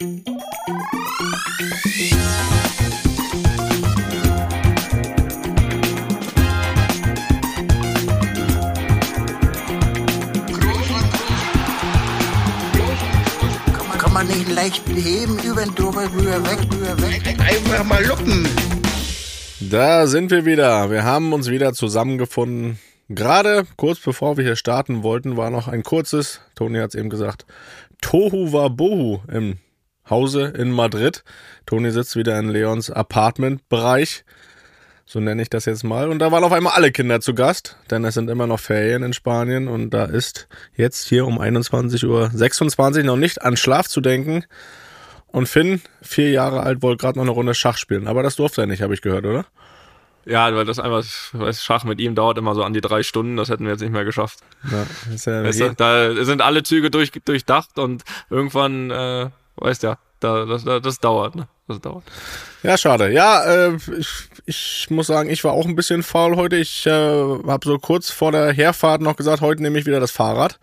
Kann man nicht leicht beheben, über den drüber, rüber, weg, rüber, weg. Einfach mal luppen. Da sind wir wieder. Wir haben uns wieder zusammengefunden. Gerade kurz bevor wir hier starten wollten, war noch ein kurzes, Toni hat es eben gesagt, Tohu war Bohu im Hause in Madrid. Toni sitzt wieder in Leons Apartment-Bereich. So nenne ich das jetzt mal. Und da waren auf einmal alle Kinder zu Gast, denn es sind immer noch Ferien in Spanien und da ist jetzt hier um 21.26 Uhr noch nicht an Schlaf zu denken. Und Finn, vier Jahre alt, wollte gerade noch eine Runde Schach spielen. Aber das durfte er nicht, habe ich gehört, oder? Ja, weil das einfach, weiß, Schach mit ihm dauert immer so an die drei Stunden, das hätten wir jetzt nicht mehr geschafft. Ja, ist ja Weißt du, da sind alle Züge durch, durchdacht und irgendwann, äh, weißt ja, da, das, das dauert, ne? Das dauert. Ja, schade. Ja, äh, ich, ich muss sagen, ich war auch ein bisschen faul heute. Ich äh, habe so kurz vor der Herfahrt noch gesagt, heute nehme ich wieder das Fahrrad.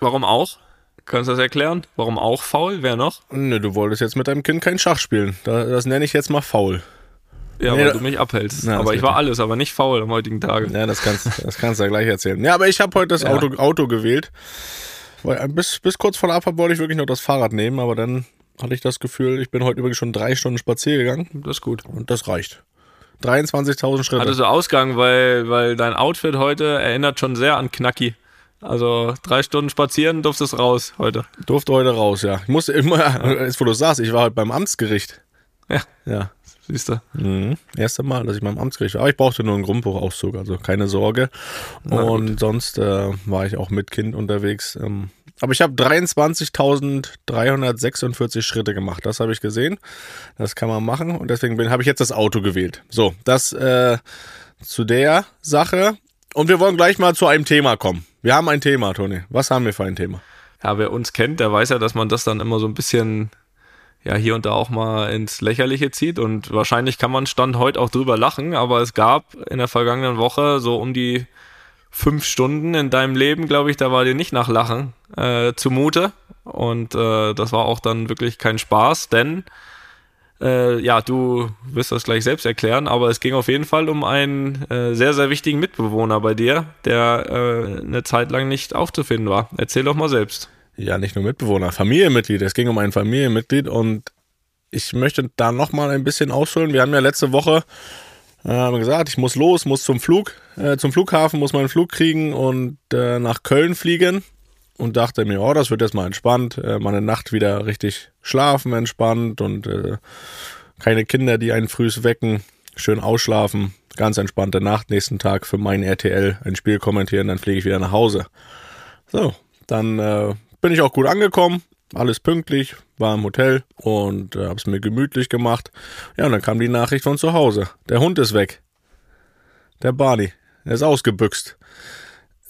Warum auch? Kannst du das erklären? Warum auch faul? Wer noch? Nö, du wolltest jetzt mit deinem Kind kein Schach spielen. Da, das nenne ich jetzt mal faul. Ja, Nee, weil du mich abhältst. Na, das aber ich war alles, aber nicht faul am heutigen Tage. Ja, das kannst, das kannst du ja gleich erzählen. Ja, aber ich habe heute das Ja. Auto, Auto gewählt. Weil äh, bis, bis kurz vor der Abfahrt wollte ich wirklich noch das Fahrrad nehmen, aber dann hatte ich das Gefühl, ich bin heute übrigens schon drei Stunden spazieren gegangen Das ist gut. und das reicht. 23.000 Schritte. Hattest du Ausgang, weil, weil dein Outfit heute erinnert schon sehr an Knacki. Also drei Stunden spazieren durftest raus heute. Durfte heute raus, ja. Ich musste immer, jetzt wo du sagst, ich war heute beim Amtsgericht. Ja, Ja, siehst du. Mhm. Erste Mal, dass ich beim Amtsgericht war. Aber ich brauchte nur einen Grundbuchauszug, also keine Sorge. Na Und sonst äh, war ich auch mit Kind unterwegs. Ähm, aber ich habe 23.346 Schritte gemacht. Das habe ich gesehen. Das kann man machen. Und deswegen habe ich jetzt das Auto gewählt. So, das äh, zu der Sache. Und wir wollen gleich mal zu einem Thema kommen. Wir haben ein Thema, Toni. Was haben wir für ein Thema? Ja, wer uns kennt, der weiß ja, dass man das dann immer so ein bisschen ja hier und da auch mal ins Lächerliche zieht und wahrscheinlich kann man Stand heute auch drüber lachen, aber es gab in der vergangenen Woche so um die fünf Stunden in deinem Leben, glaube ich, da war dir nicht nach Lachen äh, zumute und äh, das war auch dann wirklich kein Spaß, denn äh, ja, du wirst das gleich selbst erklären, aber es ging auf jeden Fall um einen äh, sehr, sehr wichtigen Mitbewohner bei dir, der äh, eine Zeit lang nicht aufzufinden war. Erzähl doch mal selbst. Ja, nicht nur Mitbewohner, Familienmitglied. Es ging um ein Familienmitglied und ich möchte da nochmal ein bisschen ausholen. Wir haben ja letzte Woche äh, gesagt, ich muss los, muss zum Flug, äh, zum Flughafen, muss meinen Flug kriegen und äh, nach Köln fliegen und dachte mir, oh, das wird jetzt mal entspannt, äh, mal eine Nacht wieder richtig schlafen, entspannt und äh, keine Kinder, die einen frühs wecken, schön ausschlafen, ganz entspannte Nacht, nächsten Tag für mein RTL ein Spiel kommentieren, dann fliege ich wieder nach Hause. So, dann äh, bin ich auch gut angekommen, alles pünktlich, war im Hotel und äh, habe es mir gemütlich gemacht. Ja, und dann kam die Nachricht von zu Hause. Der Hund ist weg. Der Barney. Er ist ausgebüxt.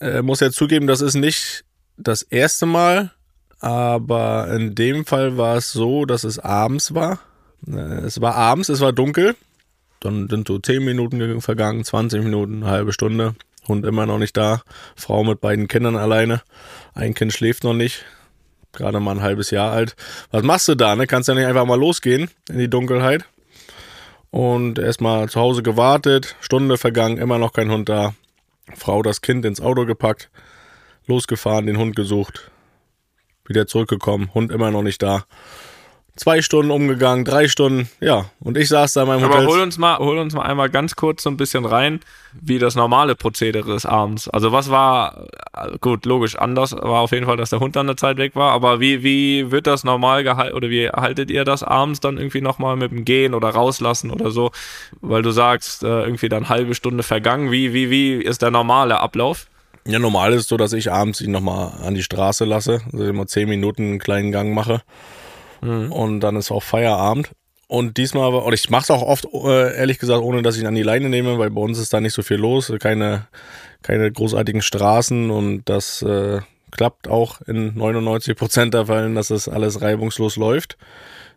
Äh, muss ja zugeben, das ist nicht das erste Mal, aber in dem Fall war es so, dass es abends war. Äh, es war abends, es war dunkel. Dann sind so 10 Minuten vergangen, 20 Minuten, eine halbe Stunde. Hund immer noch nicht da. Frau mit beiden Kindern alleine. Ein Kind schläft noch nicht. Gerade mal ein halbes Jahr alt. Was machst du da? Ne? Kannst ja nicht einfach mal losgehen in die Dunkelheit. Und erstmal zu Hause gewartet. Stunde vergangen, immer noch kein Hund da. Frau das Kind ins Auto gepackt. Losgefahren, den Hund gesucht. Wieder zurückgekommen. Hund immer noch nicht da. Zwei Stunden umgegangen, drei Stunden, ja. Und ich saß da in meinem Aber Hotel. hol uns mal, hol uns mal einmal ganz kurz so ein bisschen rein, wie das normale Prozedere ist abends. Also was war, äh, gut, logisch, anders war auf jeden Fall, dass der Hund dann eine Zeit weg war, aber wie, wie wird das normal gehalten oder wie haltet ihr das abends dann irgendwie nochmal mit dem Gehen oder rauslassen oder so? Weil du sagst, äh, irgendwie dann halbe Stunde vergangen. Wie, wie, wie ist der normale Ablauf? Ja, normal ist es so, dass ich abends ihn nochmal an die Straße lasse, also immer zehn Minuten einen kleinen Gang mache und dann ist auch Feierabend. Und diesmal, und ich mache es auch oft, äh, ehrlich gesagt, ohne dass ich ihn an die Leine nehme, weil bei uns ist da nicht so viel los, keine, keine großartigen Straßen und das äh, klappt auch in 99 Prozent der Fällen, dass das alles reibungslos läuft.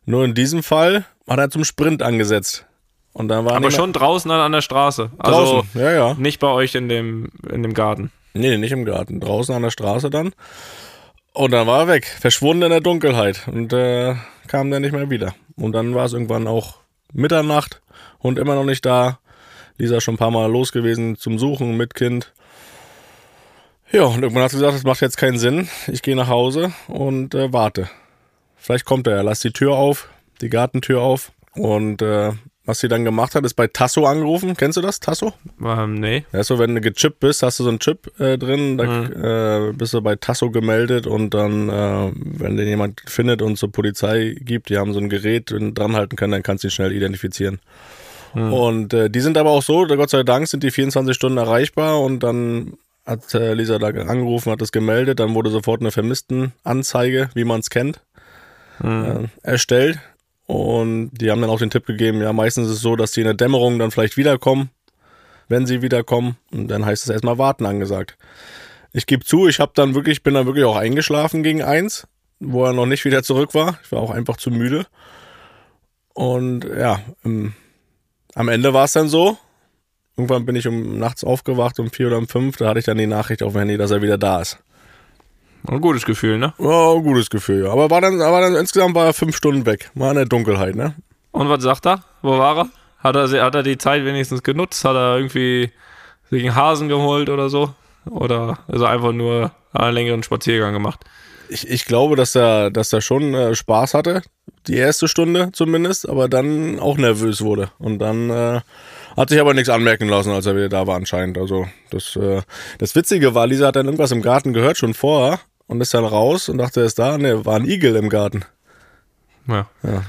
Nur in diesem Fall hat er zum Sprint angesetzt. Und da war Aber schon draußen dann an der Straße. Also draußen, ja, ja. nicht bei euch in dem, in dem Garten. Nee, nicht im Garten. Draußen an der Straße dann. Und dann war er weg, verschwunden in der Dunkelheit und äh, kam dann nicht mehr wieder. Und dann war es irgendwann auch Mitternacht und immer noch nicht da. Lisa schon ein paar Mal los gewesen zum Suchen mit Kind. Ja, und irgendwann hat sie gesagt, das macht jetzt keinen Sinn. Ich gehe nach Hause und äh, warte. Vielleicht kommt er. Lass die Tür auf, die Gartentür auf. Und äh, was sie dann gemacht hat, ist bei Tasso angerufen. Kennst du das, Tasso? Ähm, nee. Ja, so wenn du gechippt bist, hast du so einen Chip äh, drin, da Mhm. äh, bist du bei Tasso gemeldet und dann, äh, wenn den jemand findet und zur Polizei gibt, die haben so ein Gerät und dranhalten können, dann kannst du ihn schnell identifizieren. Mhm. Und äh, die sind aber auch so, Gott sei Dank sind die 24 Stunden erreichbar und dann hat äh, Lisa da angerufen, hat das gemeldet, dann wurde sofort eine Vermisstenanzeige, wie man es kennt, Mhm. äh, erstellt. Und die haben dann auch den Tipp gegeben, ja, meistens ist es so, dass die in der Dämmerung dann vielleicht wiederkommen, wenn sie wiederkommen. Und dann heißt es erstmal warten angesagt. Ich gebe zu, ich habe dann wirklich, bin dann wirklich auch eingeschlafen gegen eins, wo er noch nicht wieder zurück war. Ich war auch einfach zu müde. Und ja, ähm, am Ende war es dann so. Irgendwann bin ich um nachts aufgewacht um vier oder um fünf. Da hatte ich dann die Nachricht auf dem Handy, dass er wieder da ist. Ein gutes Gefühl, ne? Ja, ein gutes Gefühl, ja. Aber war dann, aber dann insgesamt war er fünf Stunden weg. War in der Dunkelheit, ne? Und was sagt er? Wo war er? Hat er, hat er die Zeit wenigstens genutzt? Hat er irgendwie sich einen Hasen geholt oder so? Oder ist er einfach nur einen längeren Spaziergang gemacht? Ich, ich glaube, dass er, dass er schon äh, Spaß hatte, die erste Stunde zumindest, aber dann auch nervös wurde. Und dann äh, hat sich aber nichts anmerken lassen, als er wieder da war anscheinend. Also das, äh, das Witzige war, Lisa hat dann irgendwas im Garten gehört, schon vorher, und ist dann raus und dachte, er ist da. Ne, war ein Igel im Garten. Ja, Ja,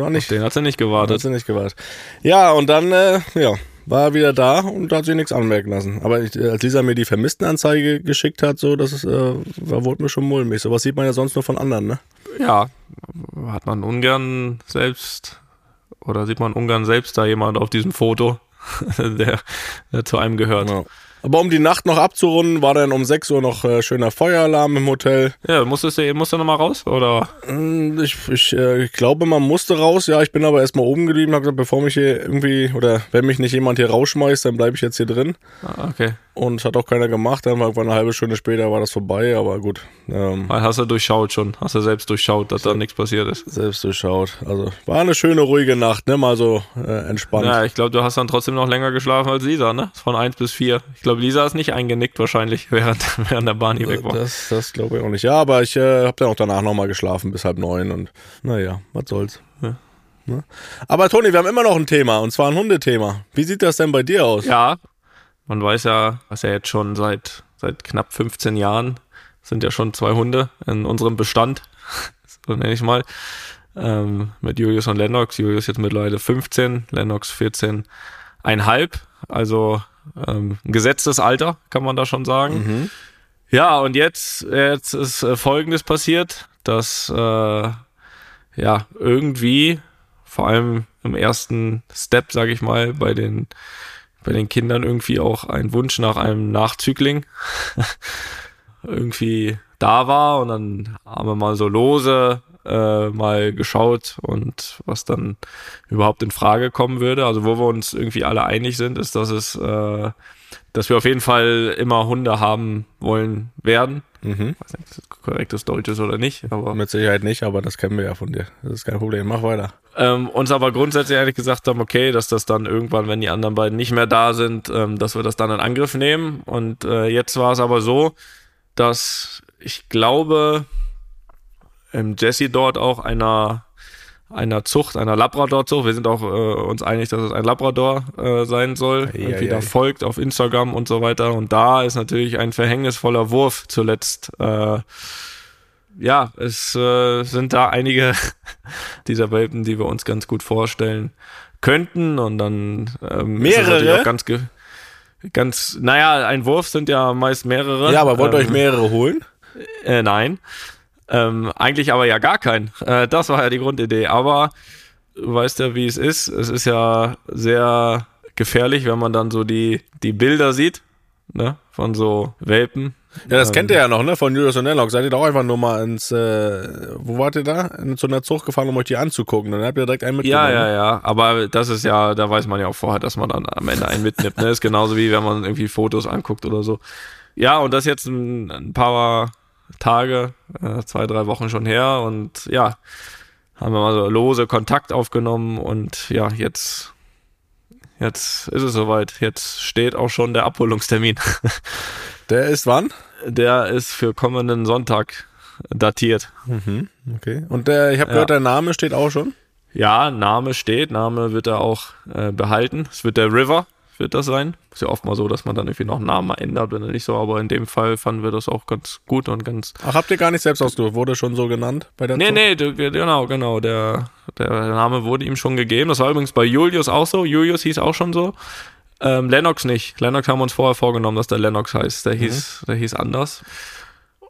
war nicht, den hat er nicht hat gewartet. sie nicht gewartet. Ja, und dann, äh, ja, war er wieder da und hat sich nichts anmerken lassen. Aber ich, als Lisa mir die Vermisstenanzeige geschickt hat, so, das ist, äh, wurde mir schon mulmig. Sowas sieht man ja sonst nur von anderen, ne? Ja, hat man ungern selbst oder sieht man ungern selbst da jemand auf diesem Foto, der, der zu einem gehört. Ja. Aber um die Nacht noch abzurunden, war dann um 6 Uhr noch äh, schöner Feueralarm im Hotel. Ja, musstest du, musst du nochmal raus? Oder? Mm, Ich, ich, äh, ich glaube, man musste raus. Ja, ich bin aber erstmal oben geblieben. Hab gesagt, bevor mich hier irgendwie, oder wenn mich nicht jemand hier rausschmeißt, dann bleibe ich jetzt hier drin. Ah, Okay. Und hat auch keiner gemacht. Dann war irgendwann eine halbe Stunde später war das vorbei. Aber gut, ähm, Weil Hast du durchschaut schon. Hast du selbst durchschaut, dass da nichts passiert ist. selbst durchschaut. Also war eine schöne, ruhige Nacht, ne? Mal so äh, entspannt. Ja, ich glaube, du hast dann trotzdem noch länger geschlafen als Lisa, ne? Von eins bis vier. Ich glaube, Lisa ist nicht eingenickt wahrscheinlich, während, während der Barney weg war. Das, das glaube ich auch nicht. Ja, aber ich äh, habe dann auch danach nochmal geschlafen bis halb neun und naja, was soll's. Ja. Ne? Aber Toni, wir haben immer noch ein Thema und zwar ein Hundethema. Wie sieht das denn bei dir aus? Ja, man weiß ja, was ja jetzt schon seit, seit knapp 15 Jahren sind ja schon zwei Hunde in unserem Bestand, so nenne ich mal, ähm, mit Julius und Lennox. Julius jetzt mittlerweile 15, Lennox 14,5, also ähm, ein gesetztes Alter, kann man da schon sagen. Ja, und jetzt, jetzt ist äh, Folgendes passiert, dass äh, ja irgendwie, vor allem im ersten Step, sage ich mal, bei den bei den Kindern irgendwie auch ein Wunsch nach einem Nachzügling irgendwie da war und dann haben wir mal so lose äh, mal geschaut und was dann überhaupt in Frage kommen würde. Also wo wir uns irgendwie alle einig sind, ist, dass es, äh, dass wir auf jeden Fall immer Hunde haben wollen werden. Mhm. Ich weiß nicht, ob das korrektes Deutsch ist oder nicht, aber Mit Sicherheit nicht, aber das kennen wir ja von dir. Das ist kein Problem. Mach weiter. ähm, uns aber grundsätzlich ehrlich gesagt haben, okay, dass das dann irgendwann, wenn die anderen beiden nicht mehr da sind, ähm, dass wir das dann in Angriff nehmen. Und äh, jetzt war es aber so, dass ich glaube, ähm, Jesse dort auch einer einer Zucht, einer Labrador-Zucht. Wir sind auch äh, uns einig, dass es ein Labrador äh, sein soll. Ei, Irgendwie ei, da ei. folgt auf Instagram und so weiter. Und da ist natürlich ein verhängnisvoller Wurf zuletzt. Äh, ja, es äh, sind da einige dieser Welpen, die wir uns ganz gut vorstellen könnten. Und dann ähm, Mehrere? auch ganz ganz, naja, ein Wurf sind ja meist mehrere. Ja, aber wollt ihr Ähm, euch mehrere holen? äh, nein. Ähm, eigentlich aber ja gar keinen. Äh, das war ja die Grundidee. Aber du weißt ja, wie es ist. Es ist ja sehr gefährlich, wenn man dann so die, die Bilder sieht, ne, von so Welpen. Ja, das ähm, kennt ihr ja noch, ne? Von Julius und Lennox. Seid ihr doch einfach nur mal ins, äh, wo wart ihr da? In so einer Zucht gefahren, um euch die anzugucken. Dann habt ihr direkt einen Ja, mitgenommen. ja, ja. Aber das ist ja, da weiß man ja auch vorher, dass man dann am Ende einen mitnimmt. Ne? Ist genauso wie wenn man irgendwie Fotos anguckt oder so. Ja, und das jetzt ein, ein paar Tage, äh, zwei, drei Wochen schon her und ja, haben wir mal so lose Kontakt aufgenommen und ja, jetzt, jetzt ist es soweit. Jetzt steht auch schon der Abholungstermin. Der ist wann? Der ist für kommenden Sonntag datiert. Mhm, okay. Und der, ich habe Ja. gehört, der Name steht auch schon. Ja, Name steht, Name wird er auch äh, behalten. Es wird der River, wird das sein. Ist ja oft mal so, dass man dann irgendwie noch einen Namen ändert, wenn er nicht so, aber in dem Fall fanden wir das auch ganz gut und ganz. Ach, habt ihr gar nicht selbst ausgesucht? Wurde schon so genannt bei der Nee, Zucht? nee, du- genau, genau. Der, der Name wurde ihm schon gegeben. Das war übrigens bei Julius auch so. Julius hieß auch schon so. Ähm, Lennox nicht. Lennox haben wir uns vorher vorgenommen, dass der Lennox heißt. Der hieß, der hieß anders.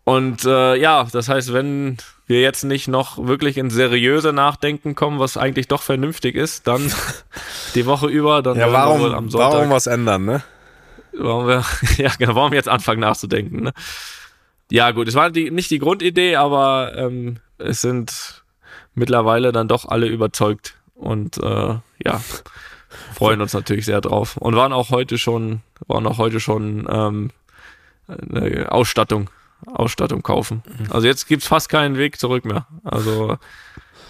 Und äh, ja, das heißt, wenn wir jetzt nicht noch wirklich ins seriöse Nachdenken kommen, was eigentlich doch vernünftig ist, dann die Woche über, dann Ja, wir warum, wohl am Sonntag warum was ändern, ne? warum wir, ja, genau, warum jetzt anfangen nachzudenken, ne? Ja, gut, es war die, nicht die Grundidee, aber ähm, es sind mittlerweile dann doch alle überzeugt und äh, ja, freuen uns natürlich sehr drauf. Und waren auch heute schon, waren auch heute schon ähm, eine Ausstattung, Ausstattung kaufen. Also jetzt gibt's fast keinen Weg zurück mehr. Also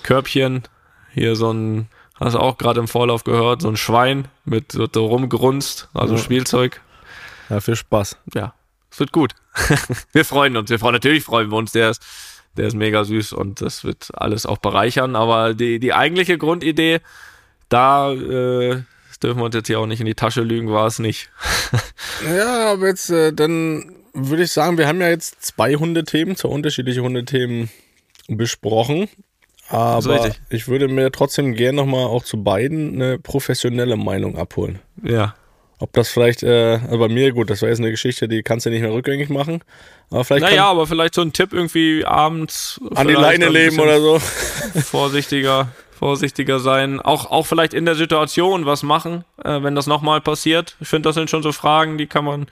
Körbchen, hier so ein, hast du auch gerade im Vorlauf gehört, so ein Schwein mit so rumgrunzt, also Ja. Spielzeug. Ja, viel Spaß. Ja, es wird gut. wir freuen uns. Wir freuen, natürlich freuen wir uns. Der ist, der ist mega süß und das wird alles auch bereichern. Aber die, die eigentliche Grundidee, da äh, dürfen wir uns jetzt hier auch nicht in die Tasche lügen, war es nicht. Ja, aber jetzt, äh, dann würde ich sagen, wir haben ja jetzt zwei Hundethemen, zwei unterschiedliche Hundethemen besprochen. Aber ich würde mir trotzdem gerne nochmal auch zu beiden eine professionelle Meinung abholen. Ja. Ob das vielleicht, äh, also bei mir, gut, das war jetzt eine Geschichte, die kannst du nicht mehr rückgängig machen. Aber vielleicht Naja, aber vielleicht so ein Tipp irgendwie abends an die Leine ein leben oder so. vorsichtiger, vorsichtiger sein. Auch, auch vielleicht in der Situation was machen, äh, wenn das nochmal passiert. Ich finde, das sind schon so Fragen, die kann man,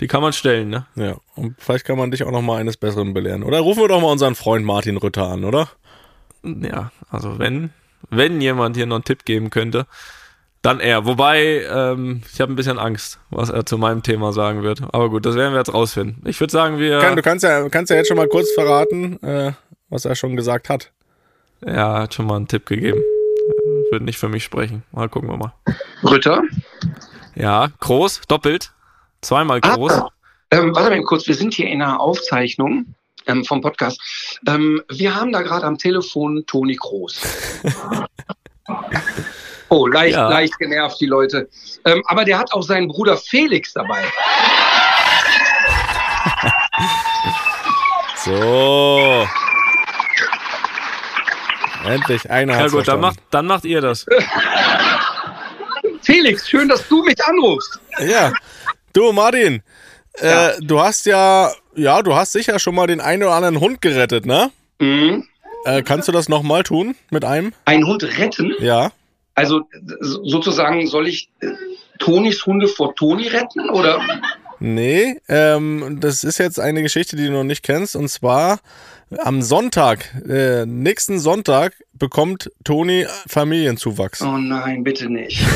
die kann man stellen, ne? Ja, und vielleicht kann man dich auch nochmal eines Besseren belehren. Oder rufen wir doch mal unseren Freund Martin Rütter an, oder? Ja, also wenn, wenn jemand hier noch einen Tipp geben könnte, dann er. Wobei, ähm, ich habe ein bisschen Angst, was er zu meinem Thema sagen wird. Aber gut, das werden wir jetzt rausfinden. Ich würde sagen, wir. Kann, du kannst ja, kannst ja jetzt schon mal kurz verraten, äh, was er schon gesagt hat. er hat schon mal einen Tipp gegeben. Äh, Wird nicht für mich sprechen. Mal gucken wir mal. Rütter? Ja, groß, doppelt. Zweimal groß. Ah, ähm, warte mal kurz, wir sind hier in einer Aufzeichnung ähm, vom Podcast. Ähm, wir haben da gerade am Telefon Toni Kroos. Oh, leicht, Ja. leicht genervt, die Leute. Ähm, aber der hat auch seinen Bruder Felix dabei. So. Endlich einer Ja gut, dann macht, dann macht ihr das. Felix, schön, dass du mich anrufst. Ja. Du, Martin, äh, du hast ja, ja, du hast sicher schon mal den einen oder anderen Hund gerettet, ne? Mhm. Äh, kannst du das nochmal tun mit einem? Einen Hund retten? Ja. Also so- sozusagen soll ich äh, Tonis Hunde vor Toni retten? Oder? Nee, ähm, das ist jetzt eine Geschichte, die du noch nicht kennst. Und zwar am Sonntag, äh, nächsten Sonntag, bekommt Toni Familienzuwachs. Oh nein, bitte nicht.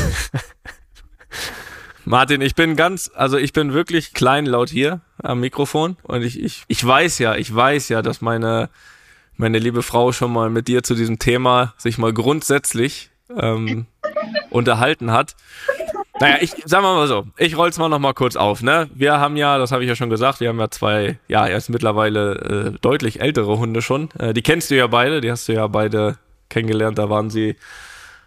Martin, ich bin ganz, also ich bin wirklich kleinlaut hier am Mikrofon und ich, ich, ich weiß ja, ich weiß ja, dass meine, meine liebe Frau schon mal mit dir zu diesem Thema sich mal grundsätzlich ähm, unterhalten hat. Naja, ich sagen wir mal so, ich roll's mal noch mal kurz auf, ne? Wir haben ja, das habe ich ja schon gesagt, wir haben ja zwei, ja, erst mittlerweile äh, deutlich ältere Hunde schon. Äh, die kennst du ja beide, die hast du ja beide kennengelernt, da waren sie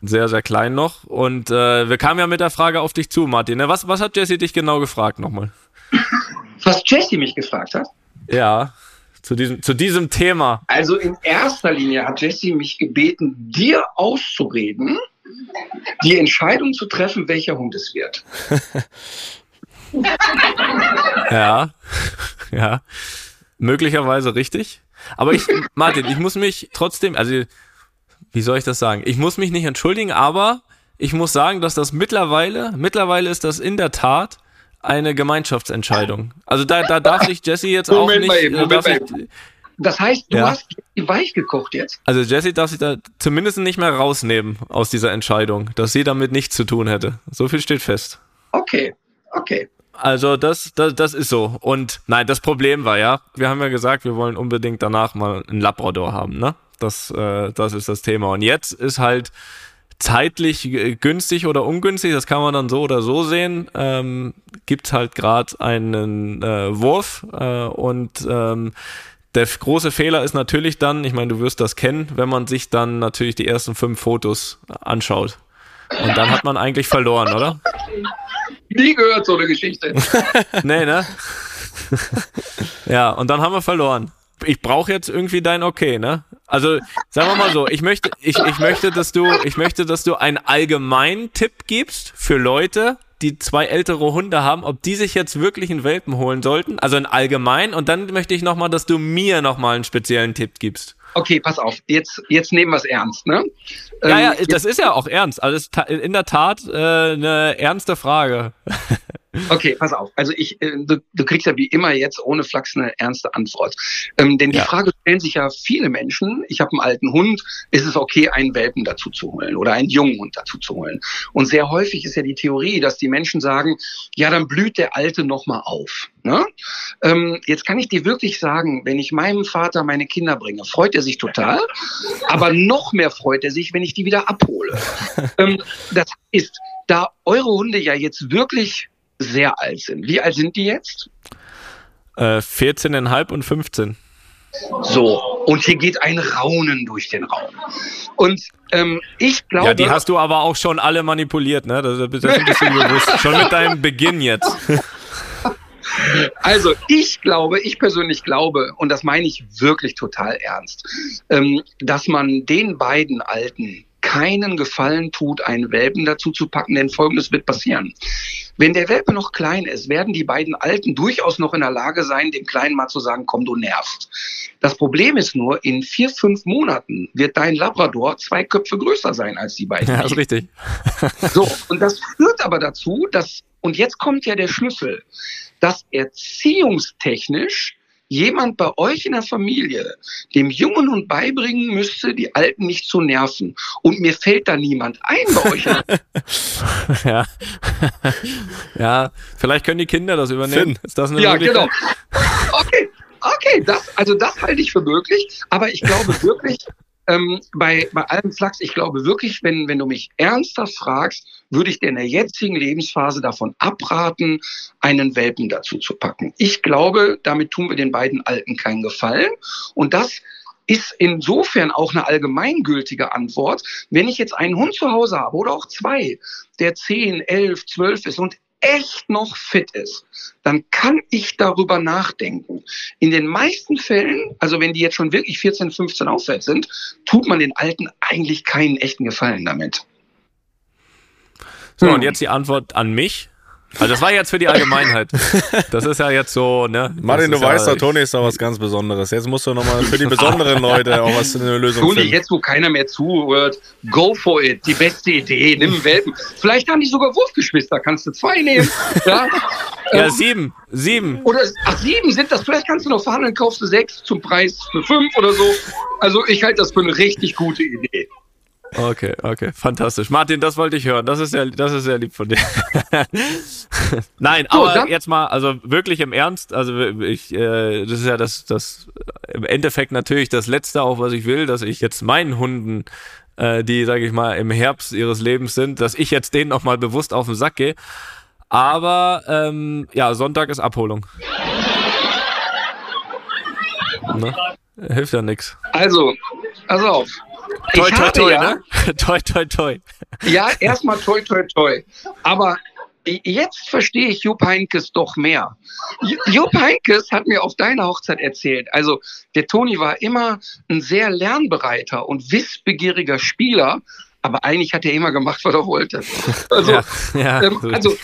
sehr, sehr klein noch. Und äh, wir kamen ja mit der Frage auf dich zu, Martin. Ne? Was, was hat Jesse dich genau gefragt nochmal? Was Jessie mich gefragt hat. Ja, zu diesem, zu diesem Thema. Also in erster Linie hat Jessie mich gebeten, dir auszureden, die Entscheidung zu treffen, welcher Hund es wird. Ja, ja. Möglicherweise richtig. Aber ich, Martin, ich muss mich trotzdem, also, wie soll ich das sagen? Ich muss mich nicht entschuldigen, aber ich muss sagen, dass das mittlerweile, mittlerweile ist das in der Tat eine Gemeinschaftsentscheidung. Also da, da darf sich Jesse jetzt auch Moment nicht, mal eben, da Moment sich, Das heißt, du Ja. hast Jessie weich gekocht jetzt? also Jesse darf sich da zumindest nicht mehr rausnehmen aus dieser Entscheidung, dass sie damit nichts zu tun hätte. So viel steht fest. Okay, okay. Also das, das, das ist so. Und nein, das Problem war ja, wir haben ja gesagt, wir wollen unbedingt danach mal einen Labrador haben, ne? Das, äh, das ist das Thema. Und jetzt ist halt zeitlich günstig oder ungünstig, das kann man dann so oder so sehen, ähm, gibt halt gerade einen äh, Wurf äh, und ähm, der große Fehler ist natürlich dann, ich meine, du wirst das kennen, wenn man sich dann natürlich die ersten fünf Fotos anschaut. Und dann hat man eigentlich verloren, oder? Nie gehört so eine Geschichte. nee, ne? ja, und dann haben wir verloren. Ich brauche jetzt irgendwie dein Okay, ne? Also, sagen wir mal so, ich möchte, ich, ich möchte, dass du, ich möchte, dass du einen allgemeinen Tipp gibst für Leute, die zwei ältere Hunde haben, ob die sich jetzt wirklich einen Welpen holen sollten, also ein allgemein. Und dann möchte ich nochmal, dass du mir nochmal einen speziellen Tipp gibst. Okay, pass auf, jetzt, jetzt nehmen wir es ernst, ne? Ja, ja, ähm, das ist ja auch ernst. Also in der Tat äh, eine ernste Frage. Okay, pass auf. Also ich, äh, du, du kriegst ja wie immer jetzt ohne Flachs eine ernste Antwort. Ähm, denn die ja. Frage stellen sich ja viele Menschen, ich habe einen alten Hund, ist es okay, einen Welpen dazu zu holen oder einen jungen Hund dazu zu holen? Und sehr häufig ist ja die Theorie, dass die Menschen sagen, ja, dann blüht der Alte nochmal auf. Ne? Ähm, jetzt kann ich dir wirklich sagen, wenn ich meinem Vater meine Kinder bringe, freut er sich total, aber noch mehr freut er sich, wenn ich die wieder abhole. ähm, das ist, da eure Hunde ja jetzt wirklich sehr alt sind. Wie alt sind die jetzt? Äh, 14,5 und 15. So, und hier geht ein Raunen durch den Raum. Und ähm, ich glaube. Ja, die hast du aber auch schon alle manipuliert, ne? Das, das ist ein bisschen bewusst. Schon mit deinem Beginn jetzt. Also ich glaube, ich persönlich glaube, und das meine ich wirklich total ernst, ähm, dass man den beiden Alten keinen Gefallen tut, einen Welpen dazu zu packen, denn Folgendes wird passieren. Wenn der Welpe noch klein ist, werden die beiden Alten durchaus noch in der Lage sein, dem Kleinen mal zu sagen, komm, du nervst. Das Problem ist nur, in vier, fünf Monaten wird dein Labrador zwei Köpfe größer sein als die beiden. Ja, das ist richtig. so, und das führt aber dazu, dass, und jetzt kommt ja der Schlüssel, dass erziehungstechnisch jemand bei euch in der Familie dem jungen Hund beibringen müsste, die Alten nicht zu nerven. Und mir fällt da niemand ein bei euch. ja. ja, vielleicht können die Kinder das übernehmen. Ist das eine ja, genau. Okay, okay, das, also das halte ich für möglich. Aber ich glaube wirklich, ähm, bei, bei allem Flachs, ich glaube wirklich, wenn, wenn du mich ernsthaft fragst, würde ich dir in der jetzigen Lebensphase davon abraten, einen Welpen dazu zu packen. Ich glaube, damit tun wir den beiden Alten keinen Gefallen. Und das ist insofern auch eine allgemeingültige Antwort. Wenn ich jetzt einen Hund zu Hause habe oder auch zwei, der 10, 11, 12 ist und echt noch fit ist, dann kann ich darüber nachdenken. In den meisten Fällen, also wenn die jetzt schon wirklich 14, 15 aufwärts sind, tut man den Alten eigentlich keinen echten Gefallen damit. So, hm. und jetzt die Antwort an mich. Also das war jetzt für die Allgemeinheit. Das ist ja jetzt so, ne? Martin, du weißt ja, doch, Toni ist doch was ganz Besonderes. Jetzt musst du nochmal für die besonderen Leute auch was in eine Lösung Toni, finden. jetzt wo keiner mehr zuhört, go for it. Die beste Idee, nimm Welpen. Vielleicht haben die sogar Wurfgeschwister, kannst du zwei nehmen. Ja, ja ähm, sieben. Sieben. Oder, ach, sieben sind das. Vielleicht kannst du noch verhandeln, kaufst du sechs zum Preis für fünf oder so. Also ich halte das für eine richtig gute Idee. Okay, okay, fantastisch. Martin, das wollte ich hören. Das ist sehr, das ist sehr lieb von dir. Nein, so, aber jetzt mal, also wirklich im Ernst, also ich, äh, das ist ja das, das im Endeffekt natürlich das Letzte auch, was ich will, dass ich jetzt meinen Hunden, äh, die, sage ich mal, im Herbst ihres Lebens sind, dass ich jetzt denen noch mal bewusst auf den Sack gehe. Aber ähm, ja, Sonntag ist Abholung. Ne? Hilft ja nix. Also, pass auf. Toi, toi, toi, ja, ne? toi, toi, toi. Ja, erstmal toi, toi, toi. Aber jetzt verstehe ich Jupp Heinkes doch mehr. Jupp Heinkes hat mir auf deiner Hochzeit erzählt, also der Toni war immer ein sehr lernbereiter und wissbegieriger Spieler, aber eigentlich hat er immer gemacht, was er wollte. Also, ja, ja, ähm, also,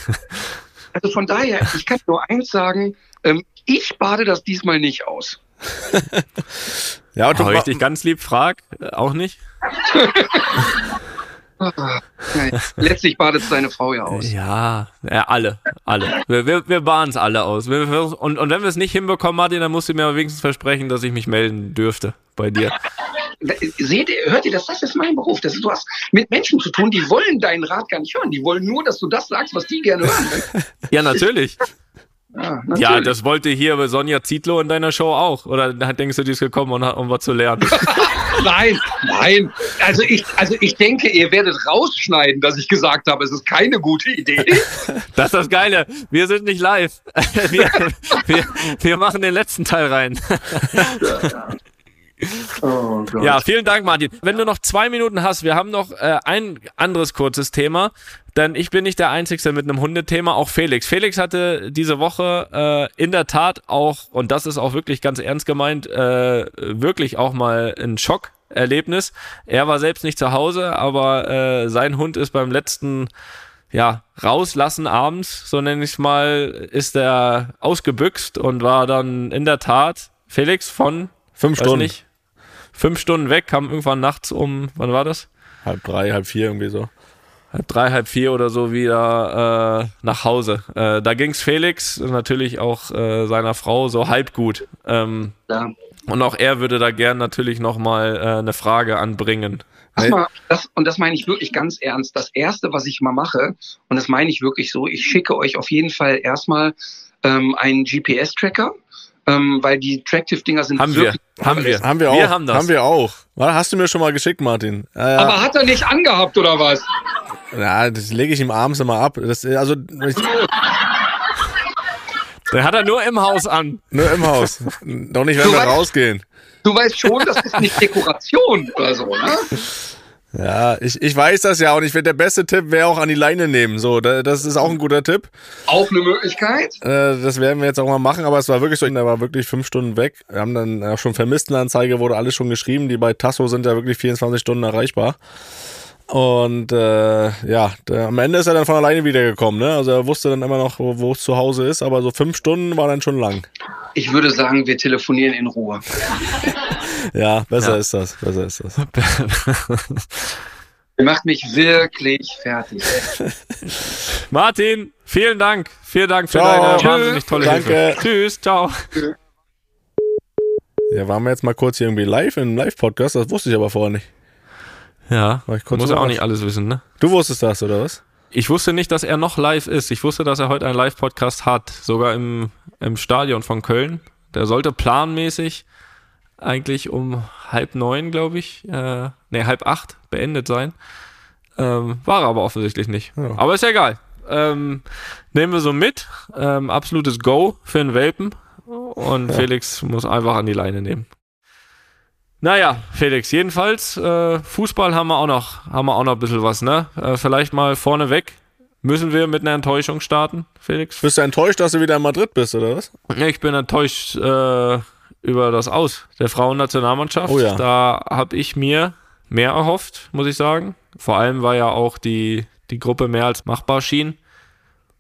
also von daher, ich kann nur eins sagen, ähm, ich bade das diesmal nicht aus. Ja, und Aber ich dich ganz lieb frag, äh, auch nicht? Letztlich badet es deine Frau ja aus. Ja, ja alle, alle. Wir, wir, wir baden es alle aus. Und, und wenn wir es nicht hinbekommen, Martin, dann musst du mir wenigstens versprechen, dass ich mich melden dürfte bei dir. Seht ihr, hört ihr das? Das ist mein Beruf. Das ist, du hast mit Menschen zu tun, die wollen deinen Rat gar nicht hören. Die wollen nur, dass du das sagst, was die gerne hören. ja, natürlich. Ja, Ja, das wollte hier bei Sonja Zietlow in deiner Show auch. Oder denkst du, die ist gekommen, um, um was zu lernen? Nein, nein. Also ich, also ich denke, ihr werdet rausschneiden, dass ich gesagt habe, es ist keine gute Idee. Das ist das Geile. Wir sind nicht live. Wir, wir, wir machen den letzten Teil rein. Oh Gott. Ja, vielen Dank, Martin. Wenn du noch zwei Minuten hast, wir haben noch äh, ein anderes kurzes Thema, denn ich bin nicht der Einzige mit einem Hundethema, auch Felix. Felix hatte diese Woche äh, in der Tat auch, und das ist auch wirklich ganz ernst gemeint, äh, wirklich auch mal ein Schockerlebnis. Er war selbst nicht zu Hause, aber äh, sein Hund ist beim letzten ja, rauslassen abends, so nenne ich es mal, ist er ausgebüxt und war dann in der Tat, Felix, von Fünf Stunden. nicht, fünf Stunden weg, kam irgendwann nachts um, wann war das? Halb drei, halb vier irgendwie so. Halb drei, halb vier oder so wieder äh, nach Hause. Äh, da ging's Felix, natürlich auch äh, seiner Frau so halb gut. Ähm, Ja. und auch er würde da gern natürlich nochmal äh, eine Frage anbringen. Lass mal, das, und das meine ich wirklich ganz ernst. Das Erste, was ich mal mache, und das meine ich wirklich so, ich schicke euch auf jeden Fall erstmal ähm, einen GPS-Tracker, ähm, weil die Tractive-Dinger sind Haben wir, wirklich... haben wir. Haben wir auch. Wir haben das. wir auch. Hast du mir schon mal geschickt, Martin? Äh, Aber hat er nicht angehabt, oder was? ja, das lege ich ihm abends immer ab. Das, also ich, Den hat er nur im Haus an. nur im Haus. Doch nicht, wenn Du wir weißt- rausgehen. Du weißt schon, das ist nicht Dekoration oder so, ne? Ja, ich, ich weiß das ja und ich finde, der beste Tipp wäre auch an die Leine nehmen. So, da, das ist auch ein guter Tipp. Auch eine Möglichkeit. Äh, das werden wir jetzt auch mal machen, aber es war wirklich so, der war wirklich fünf Stunden weg. Wir haben dann auch schon Vermisstenanzeige, wurde alles schon geschrieben. Die bei Tasso sind ja wirklich 24 Stunden erreichbar. Und äh, ja, der, am Ende ist er dann von alleine wiedergekommen. Ne? Also er wusste dann immer noch, wo es zu Hause ist, aber so fünf Stunden war dann schon lang. Ich würde sagen, wir telefonieren in Ruhe. Ja, besser Ja. ist das. Besser ist das. Ihr macht mich wirklich fertig. Martin, vielen Dank. Vielen Dank für Ciao. deine Tschüss. wahnsinnig tolle Danke. Hilfe. Tschüss, ciao. Ja, waren wir jetzt mal kurz hier irgendwie live im Live-Podcast? Das wusste ich aber vorher nicht. Ja, War ich kurz muss ja auch nicht alles wissen, ne? Du wusstest das, oder was? Ich wusste nicht, dass er noch live ist. Ich wusste, dass er heute einen Live-Podcast hat, sogar im, im Stadion von Köln. Der sollte planmäßig eigentlich um halb neun, glaube ich, äh, nee, halb acht beendet sein. Ähm, war er aber offensichtlich nicht. Ja. Aber ist ja egal. Ähm, nehmen wir so mit. Ähm, absolutes Go für den Welpen. Und Felix muss einfach an die Leine nehmen. Naja, Felix, jedenfalls, äh, Fußball haben wir auch noch, haben wir auch noch ein bisschen was, ne? Äh, vielleicht mal vorneweg. Müssen wir mit einer Enttäuschung starten, Felix? Bist du enttäuscht, dass du wieder in Madrid bist, oder was? Ich bin enttäuscht äh, über das Aus der Frauennationalmannschaft. Oh ja. Da habe ich mir mehr erhofft, muss ich sagen. Vor allem, weil ja auch die, die Gruppe mehr als machbar schien.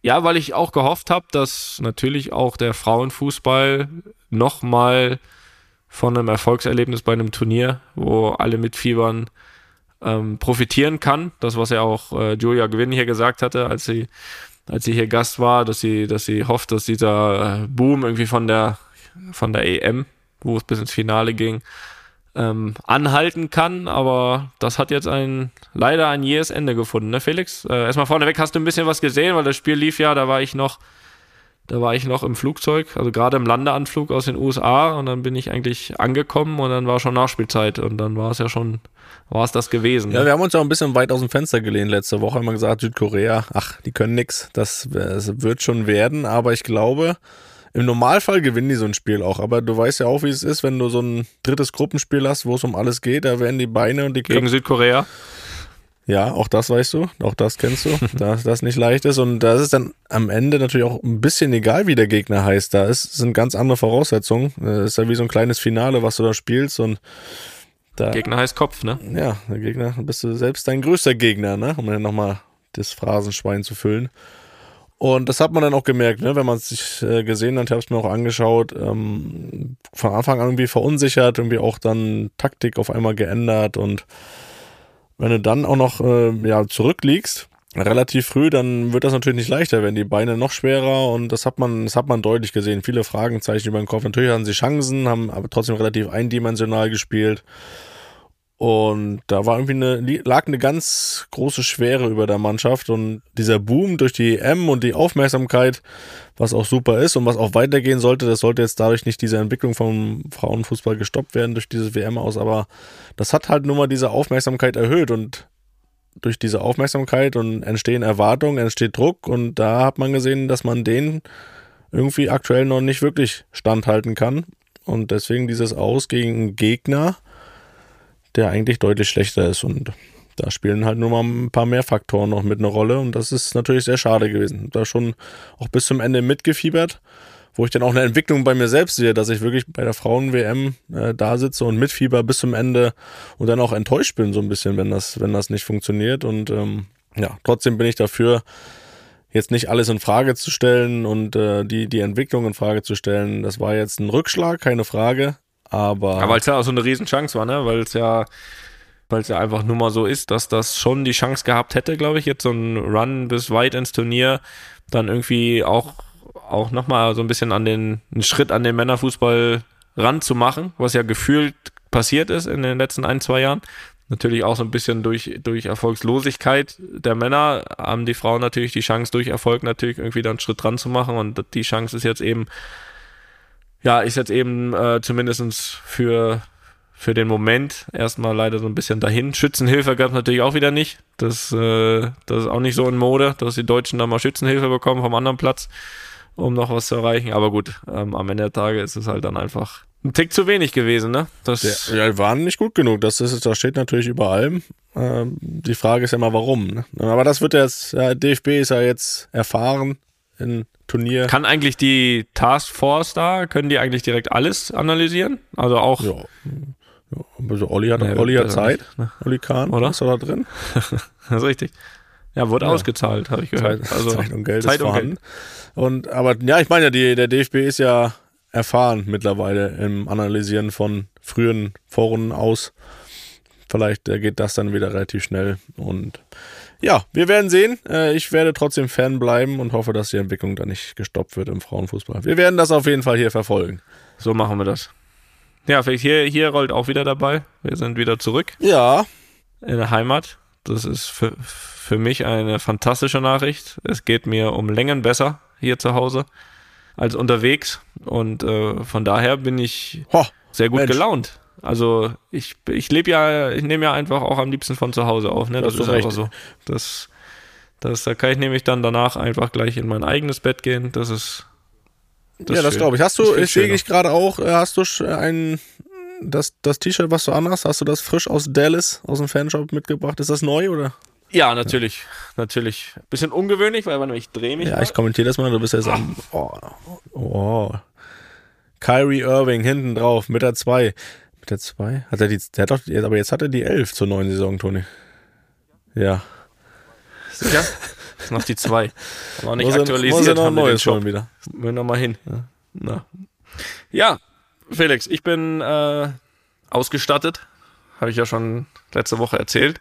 Ja, weil ich auch gehofft habe, dass natürlich auch der Frauenfußball nochmal von einem Erfolgserlebnis bei einem Turnier, wo alle mitfiebern, ähm, profitieren kann. Das, was ja auch äh, Julia Gewinn hier gesagt hatte, als sie, als sie hier Gast war, dass sie, dass sie hofft, dass dieser äh, Boom irgendwie von der, von der EM, wo es bis ins Finale ging, ähm, anhalten kann. Aber das hat jetzt ein leider ein jähes Ende gefunden, ne, Felix? Äh, erstmal vorneweg, hast du ein bisschen was gesehen, weil das Spiel lief ja, da war ich noch, da war ich noch im Flugzeug, also gerade im Landeanflug aus den USA und dann bin ich eigentlich angekommen und dann war schon Nachspielzeit und dann war es ja schon, war es das gewesen. Ja, ne? wir haben uns auch ein bisschen weit aus dem Fenster gelehnt letzte Woche. Haben wir gesagt, Südkorea, ach, die können nix. Das, das wird schon werden, aber ich glaube, im Normalfall gewinnen die so ein Spiel auch. Aber du weißt ja auch, wie es ist, wenn du so ein drittes Gruppenspiel hast, wo es um alles geht, da werden die Beine und die Gegen Köpfe. Südkorea. Ja, auch das weißt du, auch das kennst du, dass das nicht leicht ist. Und da ist es dann am Ende natürlich auch ein bisschen egal, wie der Gegner heißt. Da ist, sind ganz andere Voraussetzungen. Das ist ja wie so ein kleines Finale, was du da spielst. Und da, Gegner heißt Kopf, ne? ja, der Gegner, bist du selbst dein größter Gegner, ne? Um dann nochmal das Phrasenschwein zu füllen. Und das hat man dann auch gemerkt, ne? wenn man es sich äh, gesehen hat, ich habe es mir auch angeschaut, ähm, von Anfang an irgendwie verunsichert, irgendwie auch dann Taktik auf einmal geändert und wenn du dann auch noch äh, ja, zurückliegst, relativ früh, dann wird das natürlich nicht leichter, werden die Beine noch schwerer und das hat man, das hat man deutlich gesehen. Viele Fragezeichen über den Kopf. Natürlich hatten sie Chancen, haben aber trotzdem relativ eindimensional gespielt. Und da war irgendwie eine, lag eine ganz große Schwere über der Mannschaft und dieser Boom durch die M und die Aufmerksamkeit, was auch super ist und was auch weitergehen sollte, das sollte jetzt dadurch nicht diese Entwicklung vom Frauenfußball gestoppt werden durch dieses WM aus, aber das hat halt nur mal diese Aufmerksamkeit erhöht und durch diese Aufmerksamkeit und entstehen Erwartungen, entsteht Druck und da hat man gesehen, dass man den irgendwie aktuell noch nicht wirklich standhalten kann und deswegen dieses Aus gegen einen Gegner, der eigentlich deutlich schlechter ist. Und da spielen halt nur mal ein paar mehr Faktoren noch mit eine Rolle. Und das ist natürlich sehr schade gewesen. Da schon auch bis zum Ende mitgefiebert, wo ich dann auch eine Entwicklung bei mir selbst sehe, dass ich wirklich bei der Frauen-WM äh, da sitze und mitfieber bis zum Ende und dann auch enttäuscht bin, so ein bisschen, wenn das, wenn das nicht funktioniert. Und ähm, ja, trotzdem bin ich dafür, jetzt nicht alles in Frage zu stellen und äh, die, die Entwicklung in Frage zu stellen. Das war jetzt ein Rückschlag, keine Frage. Aber, ja, weil es ja auch so eine Riesenchance war, ne? Weil es ja, weil es ja einfach nur mal so ist, dass das schon die Chance gehabt hätte, glaube ich, jetzt so ein Run bis weit ins Turnier, dann irgendwie auch, auch nochmal so ein bisschen an den, einen Schritt an den Männerfußball ranzumachen, was ja gefühlt passiert ist in den letzten ein, zwei Jahren. Natürlich auch so ein bisschen durch, durch Erfolgslosigkeit der Männer haben die Frauen natürlich die Chance, durch Erfolg natürlich irgendwie dann einen Schritt dran zu machen und die Chance ist jetzt eben ja, ist jetzt eben äh, zumindest für, für den Moment erstmal leider so ein bisschen dahin. Schützenhilfe gab es natürlich auch wieder nicht. Das, äh, das ist auch nicht so in Mode, dass die Deutschen da mal Schützenhilfe bekommen vom anderen Platz, um noch was zu erreichen. Aber gut, ähm, am Ende der Tage ist es halt dann einfach ein Tick zu wenig gewesen, ne? Das ja, ja, waren nicht gut genug. Das, ist, das steht natürlich über allem. Ähm, die Frage ist ja immer, warum. Ne? Aber das wird jetzt, ja, DFB ist ja jetzt erfahren in Turnier. Kann eigentlich die Taskforce da, können die eigentlich direkt alles analysieren? Also auch. Ja. Ja also Olli hat, nee, Olli hat Zeit. Nicht, ne? Olli Kahn, oder? Ist er da drin? das ist richtig. Ja, wurde ja. ausgezahlt, habe ich gehört. Zeit, also, Zeit und Geld Zeit ist vorhanden. Und, aber ja, ich meine ja, die, der DFB ist ja erfahren mittlerweile im Analysieren von frühen Foren aus. Vielleicht geht das dann wieder relativ schnell und ja, wir werden sehen. Äh, ich werde trotzdem Fan bleiben und hoffe, dass die Entwicklung da nicht gestoppt wird im Frauenfußball. Wir werden das auf jeden Fall hier verfolgen. So machen wir das. Ja, vielleicht hier, hier rollt auch wieder dabei. Wir sind wieder zurück. Ja. In der Heimat. Das ist für, für mich eine fantastische Nachricht. Es geht mir um Längen besser hier zu Hause als unterwegs. Und äh, von daher bin ich Ho, sehr gut Mensch. gelaunt. Also ich, ich lebe ja, ich nehme ja einfach auch am liebsten von zu Hause auf. Ne? Das, das ist einfach so. Das, das, da kann ich nämlich dann danach einfach gleich in mein eigenes Bett gehen. Das ist. Das ja, das glaube ich. Hast du, ich sehe dich gerade auch, äh, hast du ein, das, das T-Shirt, was du anhast, hast du das frisch aus Dallas, aus dem Fanshop mitgebracht? Ist das neu oder? Ja, natürlich. Ja. Natürlich. Bisschen ungewöhnlich, weil ich drehe mich. Ja, mal. ich kommentiere das mal, du bist jetzt am. Oh, oh. Kyrie Irving hinten drauf mit der 2. Mit der 2? Hat er die, der hat doch, aber jetzt hat er die 11 zur neuen Saison, Toni. Ja. Sicher? Noch die 2. Aber auch nicht muss aktualisiert. Muss er noch neues schon wieder. Müssen wir mal hin. Ja. Na. ja, Felix, ich bin äh, ausgestattet. Habe ich ja schon letzte Woche erzählt.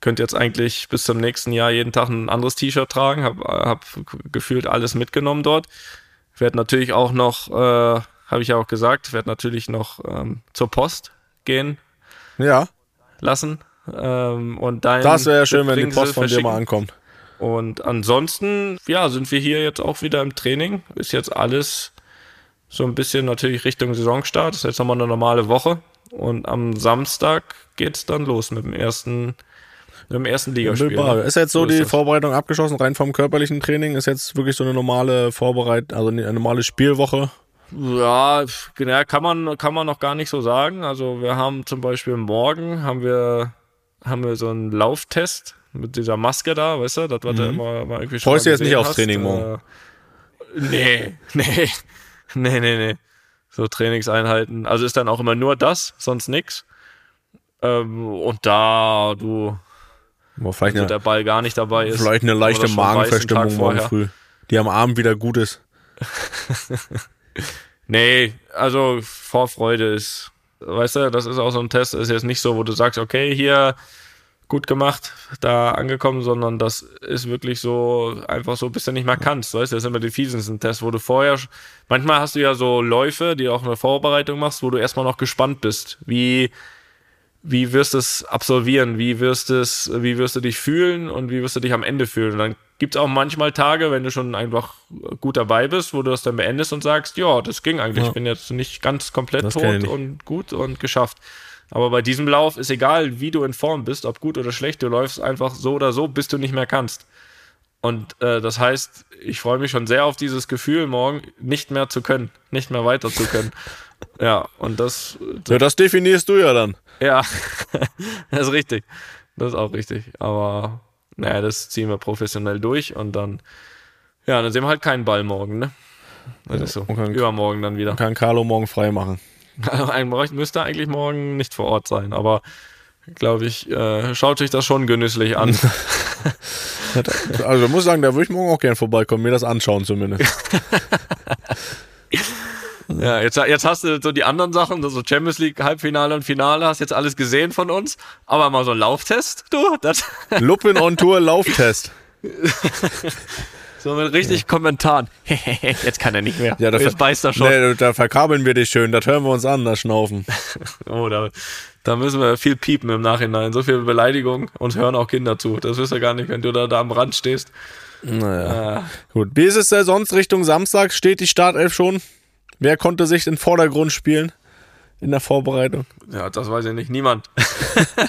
Könnte jetzt eigentlich bis zum nächsten Jahr jeden Tag ein anderes T-Shirt tragen. Habe hab gefühlt alles mitgenommen dort. Werde natürlich auch noch äh, habe ich ja auch gesagt, werde natürlich noch ähm, zur Post gehen. Ja. Lassen. Ähm, und dein das wäre ja schön, wenn die Post von dir mal ankommt. Und ansonsten, ja, sind wir hier jetzt auch wieder im Training. Ist jetzt alles so ein bisschen natürlich Richtung Saisonstart. Ist jetzt nochmal eine normale Woche. Und am Samstag geht es dann los mit dem ersten, mit dem ersten Ligaspiel. Ne? Ist jetzt so, so die das. Vorbereitung abgeschlossen, rein vom körperlichen Training? Ist jetzt wirklich so eine normale Vorbereitung, also eine normale Spielwoche? Ja, genau, kann man, kann man noch gar nicht so sagen. Also wir haben zum Beispiel morgen haben wir, haben wir so einen Lauftest mit dieser Maske da, weißt du, das war mhm. da immer mal irgendwie schon. Freust du jetzt nicht aufs hast. Training morgen? Äh, nee, nee, nee, nee, nee. So Trainingseinheiten. Also ist dann auch immer nur das, sonst nix. Ähm, und da du, Boah, vielleicht also eine, der Ball gar nicht dabei ist. Vielleicht eine leichte Magenverstimmung morgen früh, die am Abend wieder gut ist. Nee, also Vorfreude ist, weißt du, das ist auch so ein Test, ist jetzt nicht so, wo du sagst, okay, hier gut gemacht, da angekommen, sondern das ist wirklich so, einfach so, bis du nicht mehr kannst, weißt du, das ist immer die fiesesten Tests, wo du vorher, manchmal hast du ja so Läufe, die auch eine Vorbereitung machst, wo du erstmal noch gespannt bist, wie, wie wirst du es absolvieren, wie wirst es, wie wirst du dich fühlen und wie wirst du dich am Ende fühlen. Und dann gibt es auch manchmal Tage, wenn du schon einfach gut dabei bist, wo du das dann beendest und sagst, ja, das ging eigentlich, ja. ich bin jetzt nicht ganz komplett das tot und gut und geschafft. Aber bei diesem Lauf ist egal, wie du in Form bist, ob gut oder schlecht, du läufst einfach so oder so, bis du nicht mehr kannst. Und äh, das heißt, ich freue mich schon sehr auf dieses Gefühl, morgen nicht mehr zu können, nicht mehr weiter zu können. ja, und das. Ja, das definierst du ja dann. Ja, das ist richtig. Das ist auch richtig. Aber naja, das ziehen wir professionell durch und dann, ja, dann sehen wir halt keinen Ball morgen, ne? Das ja, ist so. Kann, Übermorgen dann wieder. Kann Carlo morgen frei machen. Also müsste eigentlich morgen nicht vor Ort sein, aber glaube ich, äh, schaut sich das schon genüsslich an. also muss sagen, da würde ich morgen auch gerne vorbeikommen, mir das anschauen zumindest. Ja, jetzt, jetzt hast du so die anderen Sachen, so Champions League, Halbfinale und Finale, hast jetzt alles gesehen von uns, aber mal so ein Lauftest, du? Das Lupin on Tour Lauftest. So mit richtig ja. Kommentaren. jetzt kann er nicht mehr. Ja, jetzt beißt er schon. Nee, da verkabeln wir dich schön, das hören wir uns an, das Schnaufen. oh, da, da müssen wir viel piepen im Nachhinein. So viel Beleidigung und hören auch Kinder zu. Das wirst du gar nicht, wenn du da, da am Rand stehst. Naja. Äh. Gut. Wie ist es denn sonst Richtung Samstag? Steht die Startelf schon? Wer konnte sich in den Vordergrund spielen in der Vorbereitung? Ja, das weiß ich nicht. Niemand.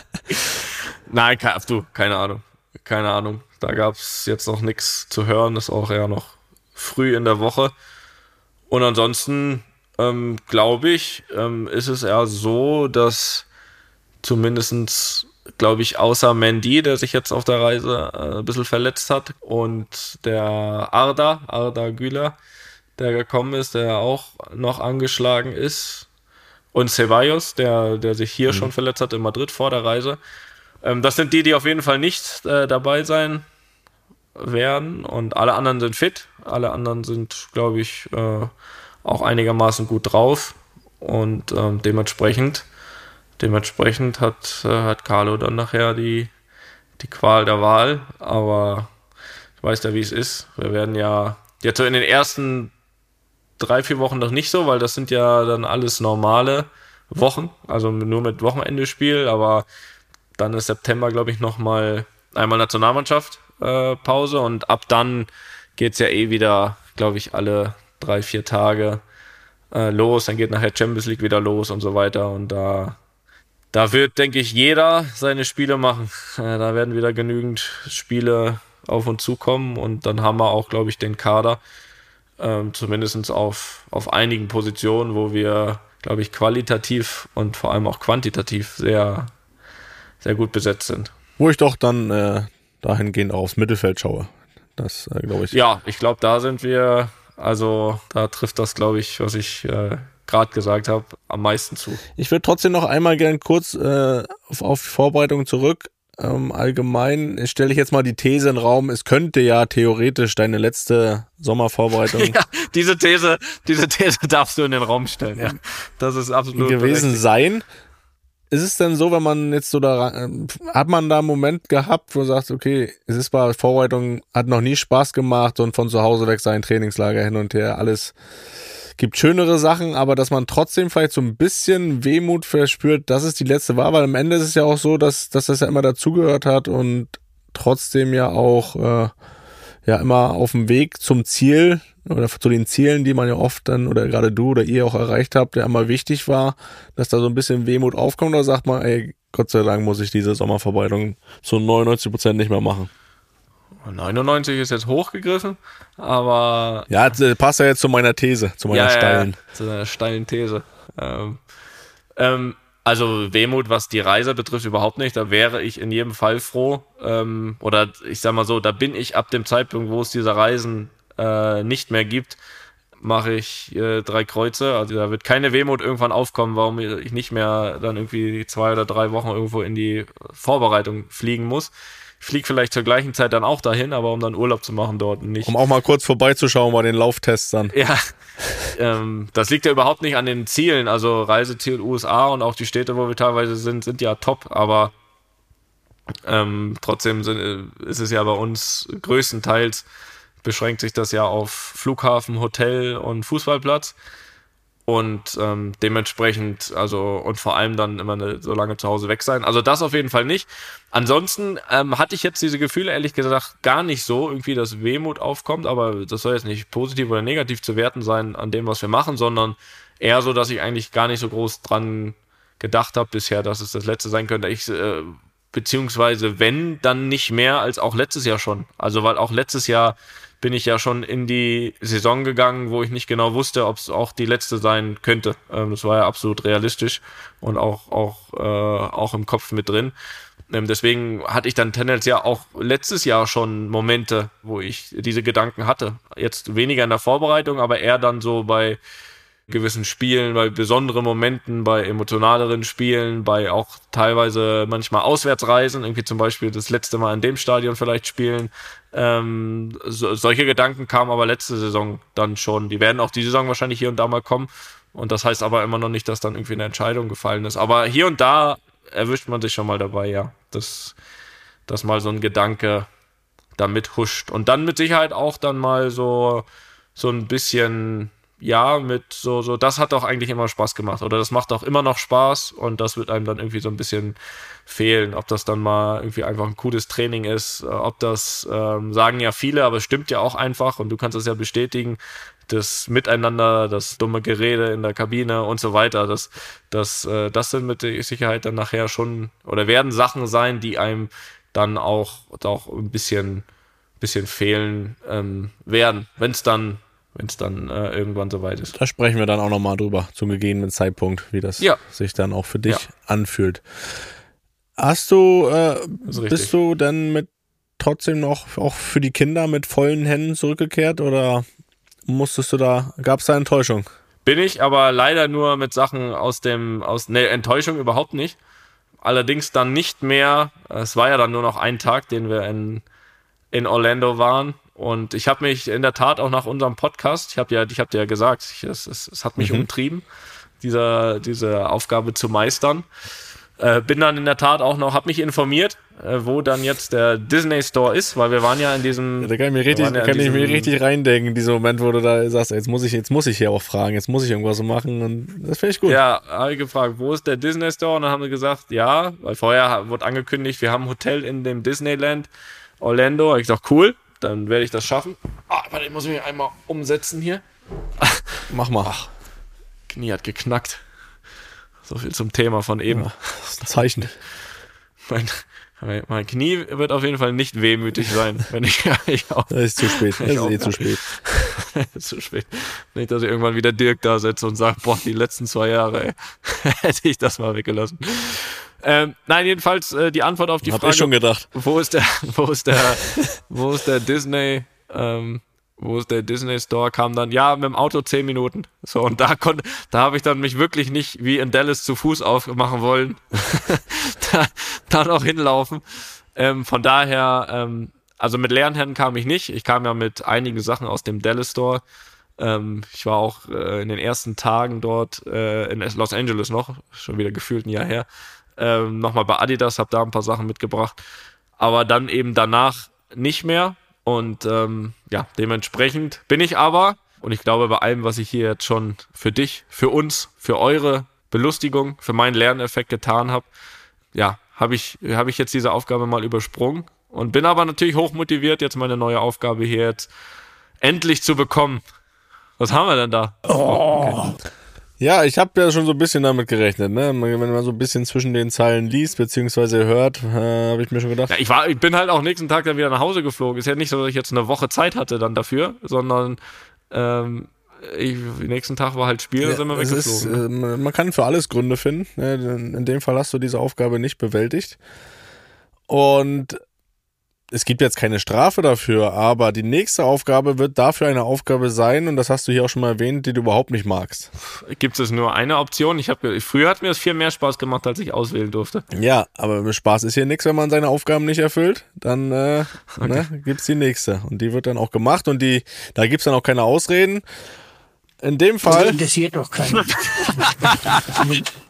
Nein, du, keine Ahnung. Keine Ahnung. Da gab es jetzt noch nichts zu hören. Ist auch eher noch früh in der Woche. Und ansonsten ähm, glaube ich, ähm, ist es eher so, dass zumindestens glaube ich, außer Mandy, der sich jetzt auf der Reise äh, ein bisschen verletzt hat, und der Arda, Arda Güler, der gekommen ist, der auch noch angeschlagen ist. Und Ceballos, der, der sich hier mhm. schon verletzt hat in Madrid vor der Reise. Ähm, das sind die, die auf jeden Fall nicht äh, dabei sein werden. Und alle anderen sind fit. Alle anderen sind, glaube ich, äh, auch einigermaßen gut drauf. Und ähm, dementsprechend, dementsprechend hat, äh, hat Carlo dann nachher die, die Qual der Wahl. Aber ich weiß ja, wie es ist. Wir werden ja jetzt so in den ersten drei, vier Wochen noch nicht so, weil das sind ja dann alles normale Wochen, also nur mit Wochenendespiel, aber dann ist September, glaube ich, nochmal einmal Nationalmannschaft äh, Pause und ab dann geht es ja eh wieder, glaube ich, alle drei, vier Tage äh, los, dann geht nachher Champions League wieder los und so weiter und da da wird, denke ich, jeder seine Spiele machen. Äh, da werden wieder genügend Spiele auf uns zukommen und dann haben wir auch, glaube ich, den Kader, ähm, zumindest auf, auf einigen Positionen, wo wir, glaube ich, qualitativ und vor allem auch quantitativ sehr, sehr gut besetzt sind. Wo ich doch dann äh, dahingehend auch aufs Mittelfeld schaue. Das äh, glaube ich. Ja, ich glaube, da sind wir, also da trifft das, glaube ich, was ich äh, gerade gesagt habe, am meisten zu. Ich würde trotzdem noch einmal gern kurz äh, auf, auf die Vorbereitung zurück ähm, allgemein stelle ich jetzt mal die These in den Raum, es könnte ja theoretisch deine letzte Sommervorbereitung. ja, diese These, diese These darfst du in den Raum stellen, ja. Das ist absolut gewesen sein. Ist es denn so, wenn man jetzt so da, äh, hat man da einen Moment gehabt, wo du sagst, okay, es ist bei Vorbereitung, hat noch nie Spaß gemacht und von zu Hause weg sein Trainingslager hin und her, alles gibt schönere Sachen, aber dass man trotzdem vielleicht so ein bisschen Wehmut verspürt, dass es die letzte war, weil am Ende ist es ja auch so, dass, dass das ja immer dazugehört hat und trotzdem ja auch äh, ja immer auf dem Weg zum Ziel oder zu den Zielen, die man ja oft dann oder gerade du oder ihr auch erreicht habt, der immer wichtig war, dass da so ein bisschen Wehmut aufkommt oder sagt man, ey, Gott sei Dank muss ich diese Sommerverbreitung zu 99 Prozent nicht mehr machen. 99 ist jetzt hochgegriffen, aber. Ja, passt ja jetzt zu meiner These, zu meiner ja, steilen. Ja, zu einer steilen These. Ähm, ähm, also Wehmut, was die Reise betrifft, überhaupt nicht. Da wäre ich in jedem Fall froh. Ähm, oder ich sag mal so, da bin ich ab dem Zeitpunkt, wo es diese Reisen äh, nicht mehr gibt, mache ich äh, drei Kreuze. Also da wird keine Wehmut irgendwann aufkommen, warum ich nicht mehr dann irgendwie zwei oder drei Wochen irgendwo in die Vorbereitung fliegen muss fliege vielleicht zur gleichen Zeit dann auch dahin, aber um dann Urlaub zu machen dort nicht. Um auch mal kurz vorbeizuschauen bei den Lauftests dann. Ja, ähm, das liegt ja überhaupt nicht an den Zielen. Also Reiseziel USA und auch die Städte, wo wir teilweise sind, sind ja top, aber ähm, trotzdem sind, äh, ist es ja bei uns größtenteils beschränkt sich das ja auf Flughafen, Hotel und Fußballplatz. Und ähm, dementsprechend, also und vor allem dann immer eine, so lange zu Hause weg sein. Also das auf jeden Fall nicht. Ansonsten ähm, hatte ich jetzt diese Gefühle ehrlich gesagt gar nicht so, irgendwie, dass Wehmut aufkommt, aber das soll jetzt nicht positiv oder negativ zu werten sein an dem, was wir machen, sondern eher so, dass ich eigentlich gar nicht so groß dran gedacht habe bisher, dass es das letzte sein könnte. Ich äh, beziehungsweise wenn, dann nicht mehr als auch letztes Jahr schon. Also weil auch letztes Jahr bin ich ja schon in die Saison gegangen, wo ich nicht genau wusste, ob es auch die letzte sein könnte. Ähm, das war ja absolut realistisch und auch, auch, äh, auch im Kopf mit drin. Ähm, deswegen hatte ich dann tendenziell auch letztes Jahr schon Momente, wo ich diese Gedanken hatte. Jetzt weniger in der Vorbereitung, aber eher dann so bei gewissen Spielen, bei besonderen Momenten, bei emotionaleren Spielen, bei auch teilweise manchmal Auswärtsreisen, irgendwie zum Beispiel das letzte Mal in dem Stadion vielleicht spielen. Ähm, so, solche Gedanken kamen aber letzte Saison dann schon. Die werden auch die Saison wahrscheinlich hier und da mal kommen. Und das heißt aber immer noch nicht, dass dann irgendwie eine Entscheidung gefallen ist. Aber hier und da erwischt man sich schon mal dabei, ja. Dass, dass mal so ein Gedanke damit huscht. Und dann mit Sicherheit auch dann mal so, so ein bisschen ja, mit so, so, das hat doch eigentlich immer Spaß gemacht oder das macht auch immer noch Spaß und das wird einem dann irgendwie so ein bisschen fehlen. Ob das dann mal irgendwie einfach ein cooles Training ist, äh, ob das ähm, sagen ja viele, aber es stimmt ja auch einfach und du kannst es ja bestätigen, das Miteinander, das dumme Gerede in der Kabine und so weiter, das, das, äh, das sind mit Sicherheit dann nachher schon oder werden Sachen sein, die einem dann auch, auch ein bisschen, bisschen fehlen ähm, werden, wenn es dann wenn es dann äh, irgendwann soweit ist. Da sprechen wir dann auch nochmal drüber, zum gegebenen Zeitpunkt, wie das ja. sich dann auch für dich ja. anfühlt. Hast du, äh, bist du denn mit trotzdem noch auch für die Kinder mit vollen Händen zurückgekehrt oder musstest du da, gab es da Enttäuschung? Bin ich, aber leider nur mit Sachen aus dem, aus, ne, Enttäuschung überhaupt nicht. Allerdings dann nicht mehr, es war ja dann nur noch ein Tag, den wir in, in Orlando waren und ich habe mich in der Tat auch nach unserem Podcast, ich habe ja, ich habe dir ja gesagt, es, es, es, hat mich mhm. umtrieben, dieser, diese Aufgabe zu meistern. Äh, bin dann in der Tat auch noch, habe mich informiert, äh, wo dann jetzt der Disney Store ist, weil wir waren ja in diesem. Ja, da kann ich mir richtig, ja kann ich mir richtig reindenken, in diesem Moment, wo du da sagst, jetzt muss ich, jetzt muss ich hier auch fragen, jetzt muss ich irgendwas so machen und das finde ich gut. Ja, habe ich gefragt, wo ist der Disney Store? Und dann haben wir gesagt, ja, weil vorher wurde angekündigt, wir haben ein Hotel in dem Disneyland Orlando. Hab ich gesagt, cool, dann werde ich das schaffen. Ah, warte, ich muss mich einmal umsetzen hier. Mach mal. Ach, Knie hat geknackt. So viel zum Thema von eben. Ja, das ist ein Zeichen. Mein, mein Knie wird auf jeden Fall nicht wehmütig sein, wenn ich, ich auch, Das ist zu spät. Das ist eh zu spät. zu spät. Nicht, dass ich irgendwann wieder Dirk da setze und sage, boah, die letzten zwei Jahre ey, hätte ich das mal weggelassen. Ähm, nein, jedenfalls äh, die Antwort auf die Hab Frage. Ich schon gedacht. Wo ist der, wo ist der, wo ist der Disney, ähm, wo ist der Disney Store, kam dann, ja, mit dem Auto zehn Minuten. So, und da konnte, da habe ich dann mich wirklich nicht wie in Dallas zu Fuß aufmachen wollen. da, da noch hinlaufen. Ähm, von daher, ähm, also mit leeren Händen kam ich nicht. Ich kam ja mit einigen Sachen aus dem Dallas Store. Ähm, ich war auch äh, in den ersten Tagen dort äh, in Los Angeles noch, schon wieder gefühlt ein Jahr her, ähm, nochmal bei Adidas, habe da ein paar Sachen mitgebracht. Aber dann eben danach nicht mehr. Und ähm, ja, dementsprechend bin ich aber, und ich glaube bei allem, was ich hier jetzt schon für dich, für uns, für eure Belustigung, für meinen Lerneffekt getan habe, ja, habe ich, hab ich jetzt diese Aufgabe mal übersprungen und bin aber natürlich hochmotiviert, jetzt meine neue Aufgabe hier jetzt endlich zu bekommen. Was haben wir denn da? Oh. Okay. Ja, ich habe ja schon so ein bisschen damit gerechnet, ne? Wenn man so ein bisschen zwischen den Zeilen liest bzw. hört, äh, habe ich mir schon gedacht. Ja, ich war, ich bin halt auch nächsten Tag dann wieder nach Hause geflogen. Ist ja nicht so, dass ich jetzt eine Woche Zeit hatte dann dafür, sondern ähm, ich, nächsten Tag war halt Spiel, ja, sind wir weggeflogen. Ist, äh, man kann für alles Gründe finden. Ne? In dem Fall hast du diese Aufgabe nicht bewältigt. Und es gibt jetzt keine Strafe dafür, aber die nächste Aufgabe wird dafür eine Aufgabe sein, und das hast du hier auch schon mal erwähnt, die du überhaupt nicht magst. Gibt es nur eine Option? Ich habe früher hat mir das viel mehr Spaß gemacht, als ich auswählen durfte. Ja, aber Spaß ist hier nichts, wenn man seine Aufgaben nicht erfüllt. Dann äh, okay. ne, gibt's die nächste. Und die wird dann auch gemacht und die, da gibt's dann auch keine Ausreden. In dem Fall. Das interessiert doch keinen.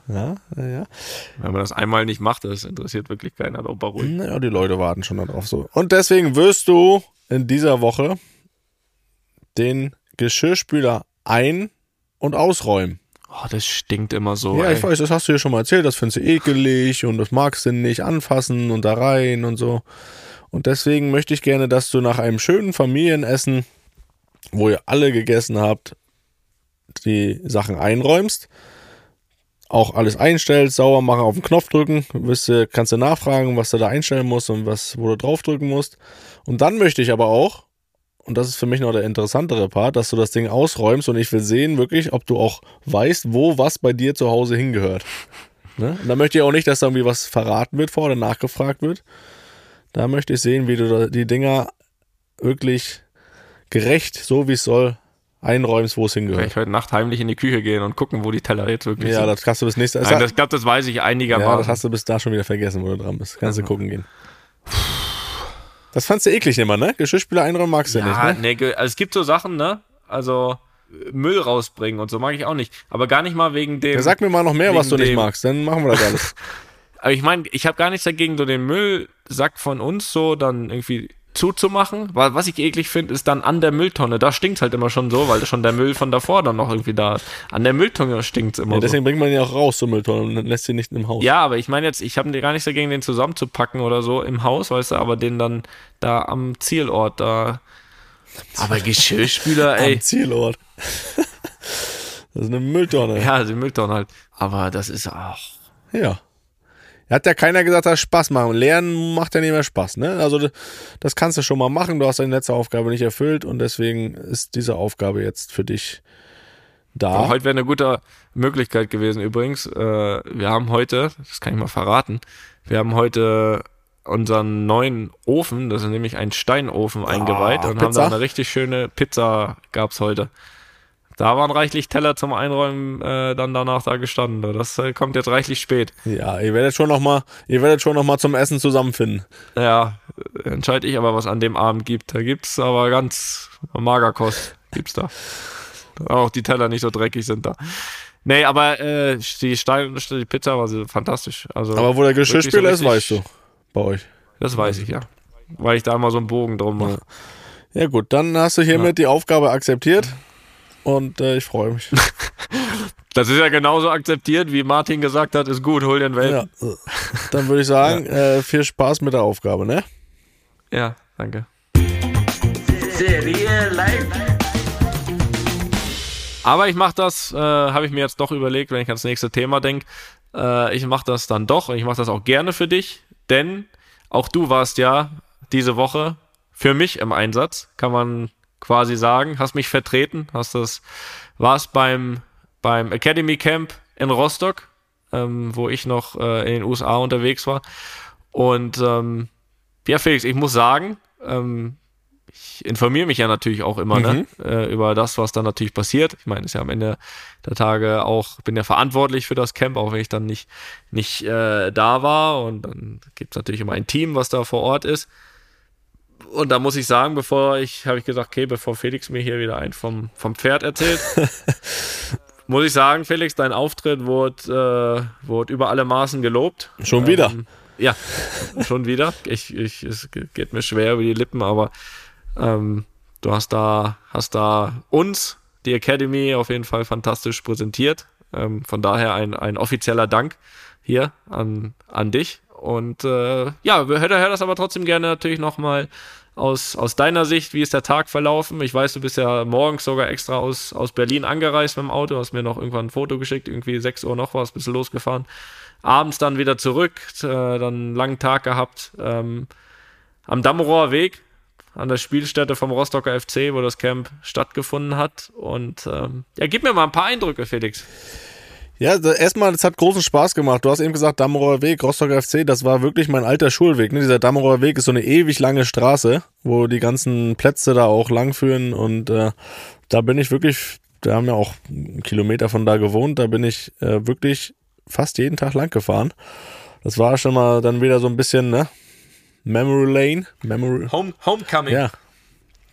ja, ja. Wenn man das einmal nicht macht, das interessiert wirklich keiner. Doch beruhigt. Naja, die Leute warten schon darauf so. Und deswegen wirst du in dieser Woche den Geschirrspüler ein- und ausräumen. Oh, das stinkt immer so. Ja, ey. ich weiß, das hast du ja schon mal erzählt, das findest du ekelig und das magst du nicht anfassen und da rein und so. Und deswegen möchte ich gerne, dass du nach einem schönen Familienessen, wo ihr alle gegessen habt, die Sachen einräumst, auch alles einstellst, sauber machen, auf den Knopf drücken, du, kannst du nachfragen, was du da einstellen musst und was, wo du draufdrücken musst. Und dann möchte ich aber auch, und das ist für mich noch der interessantere Part, dass du das Ding ausräumst und ich will sehen wirklich, ob du auch weißt, wo was bei dir zu Hause hingehört. Ne? Und da möchte ich auch nicht, dass da irgendwie was verraten wird vor oder nachgefragt wird. Da möchte ich sehen, wie du die Dinger wirklich gerecht, so wie es soll, einräumst, wo es hingehört. ich heute Nacht heimlich in die Küche gehen und gucken, wo die Teller jetzt wirklich Ja, sind. das kannst du bis nächste Nein, das, ich glaube, das weiß ich ja, einigermaßen. das hast du bis da schon wieder vergessen, wo du dran bist. Kannst du gucken gehen. Das fandst du eklig immer, ne? Geschirrspüler einräumen magst du ja, nicht, ne? nee, also es gibt so Sachen, ne? Also Müll rausbringen und so mag ich auch nicht. Aber gar nicht mal wegen dem. Ja, sag mir mal noch mehr, was du nicht magst, dann machen wir das alles. Aber ich meine, ich habe gar nichts dagegen, so den Müllsack von uns so dann irgendwie zuzumachen. Weil was ich eklig finde, ist dann an der Mülltonne. Da stinkt's halt immer schon so, weil schon der Müll von davor dann noch irgendwie da ist. An der Mülltonne stinkt's immer Ja, so. deswegen bringt man ihn ja auch raus zur Mülltonne und lässt sie nicht im Haus. Ja, aber ich meine jetzt, ich habe gar nichts dagegen, den zusammenzupacken oder so im Haus, weißt du, aber den dann da am Zielort da. Aber Geschirrspüler, ey. Am Zielort. das ist eine Mülltonne. Ja, die Mülltonne halt. Aber das ist auch. Ja. Hat ja keiner gesagt, dass Spaß machen. Lernen macht ja nicht mehr Spaß, ne? Also das- kannst du schon mal machen. Du hast deine letzte Aufgabe nicht erfüllt und deswegen ist diese Aufgabe jetzt für dich da. Heute wäre eine gute Möglichkeit gewesen übrigens. Äh, wir haben heute, das kann ich mal verraten, wir haben heute unseren neuen Ofen, das ist nämlich ein Steinofen eingeweiht und haben Pizza? da eine richtig schöne Pizza gab's heute. Da waren reichlich Teller zum Einräumen äh, dann danach da gestanden. Das äh, kommt jetzt reichlich spät. Ja, ihr werdet schon noch mal, ihr werdet schon noch mal zum Essen zusammenfinden. Ja, entscheide ich aber, was an dem Abend gibt. Da gibt's aber ganz Magerkost. Gibt's da. Auch die Teller nicht so dreckig sind da. Nee, aber äh, die Stein, die Pizza war so fantastisch. Also, Aber wo der wirklich so Geschirrspüler ist, weißt du. Bei euch. Das weiß ich, ja. Weil ich da immer so einen Bogen drum mache. Ja gut, dann hast du hiermit die Aufgabe akzeptiert und äh, ich freue mich. Das ist ja genauso akzeptiert, wie Martin gesagt hat, ist gut, hol den Welpen. ja. Dann würde ich sagen, äh, viel Spaß mit der Aufgabe, ne? Ja, danke. Serie live. Aber ich mache das, äh, habe ich mir jetzt doch überlegt, wenn ich ans nächste Thema denke. Äh, ich mache das dann doch und ich mache das auch gerne für dich, denn auch du warst ja diese Woche für mich im Einsatz, kann man quasi sagen. Hast mich vertreten, hast das, warst beim, beim Academy Camp in Rostock, ähm, wo ich noch äh, in den USA unterwegs war. Und ähm, ja, Felix, ich muss sagen, ähm, ich informiere mich ja natürlich auch immer ne, äh, über das, was dann natürlich passiert. Ich meine, ist ja am Ende der Tage auch, bin ja verantwortlich für das Camp, auch wenn ich dann nicht, nicht äh, da war. Und dann gibt es natürlich immer ein Team, was da vor Ort ist. Und da muss ich sagen, bevor ich, habe ich gesagt, okay, bevor Felix mir hier wieder ein vom, vom Pferd erzählt, muss ich sagen, Felix, dein Auftritt wurde, äh, wurde über alle Maßen gelobt. Schon wieder. Ähm, ja, schon wieder. Ich, ich, es geht mir schwer über die Lippen, aber ähm, du hast da, hast da uns, die Academy, auf jeden Fall fantastisch präsentiert. Ähm, von daher ein, ein offizieller Dank hier an, an dich. Und äh, ja, hör, hör das aber trotzdem gerne natürlich nochmal aus, aus deiner Sicht. Wie ist der Tag verlaufen? Ich weiß, du bist ja morgens sogar extra aus, aus Berlin angereist mit dem Auto, hast mir noch irgendwann ein Foto geschickt, irgendwie 6 Uhr noch was, bist losgefahren. Abends dann wieder zurück, äh, dann einen langen Tag gehabt. Ähm, am Dammerower Weg, an der Spielstätte vom Rostocker FC, wo das Camp stattgefunden hat. Und ähm, ja, gib mir mal ein paar Eindrücke, Felix. Ja, erstmal, es hat großen Spaß gemacht. Du hast eben gesagt, Dammerower Weg, Rostocker FC, das war wirklich mein alter Schulweg. Ne? Dieser Dammerower Weg ist so eine ewig lange Straße, wo die ganzen Plätze da auch langführen. Und äh, da bin ich wirklich, da haben ja auch einen Kilometer von da gewohnt, da bin ich äh, wirklich fast jeden Tag lang gefahren. Das war schon mal dann wieder so ein bisschen, ne? Memory Lane. Memory, Home, Homecoming. ja,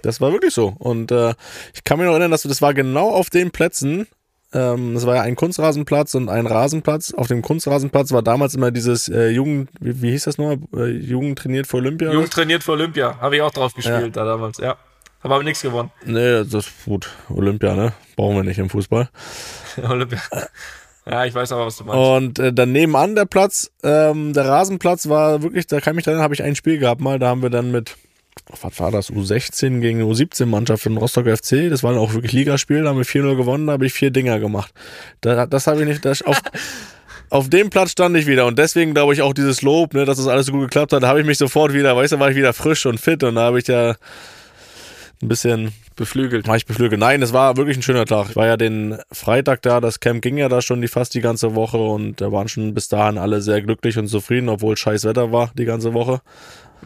das war wirklich so. Und äh, ich kann mich noch erinnern, dass das war genau auf den Plätzen. Ähm, das war ja ein Kunstrasenplatz und ein Rasenplatz. Auf dem Kunstrasenplatz war damals immer dieses äh, Jugend, wie, wie hieß das nochmal? Äh, Jugend trainiert für Olympia. Jugend trainiert für Olympia. Habe ich auch drauf gespielt da damals, ja. Aber haben nichts gewonnen. Nee, das ist gut. Olympia, ne? Brauchen wir nicht im Fußball. Olympia. Ja, ich weiß aber, was du meinst. Und äh, dann nebenan der Platz, ähm, der Rasenplatz war wirklich, da kann ich mich erinnern, habe ich ein Spiel gehabt mal, da haben wir dann mit, was war das, U16 gegen U17 Mannschaft in Rostock FC, das war dann auch wirklich Ligaspiel, da haben wir 4-0 gewonnen, da habe ich vier Dinger gemacht. Da, das habe ich nicht, das, auf, auf dem Platz stand ich wieder und deswegen glaube ich auch dieses Lob, ne, dass das alles so gut geklappt hat, da habe ich mich sofort wieder, weißt du, war ich wieder frisch und fit und da habe ich ja ein bisschen Beflügelt. war ich beflügelt. Nein, es war wirklich ein schöner Tag. Ich war ja den Freitag da, das Camp ging ja da schon die, fast die ganze Woche und da waren schon bis dahin alle sehr glücklich und zufrieden, obwohl scheiß Wetter war die ganze Woche.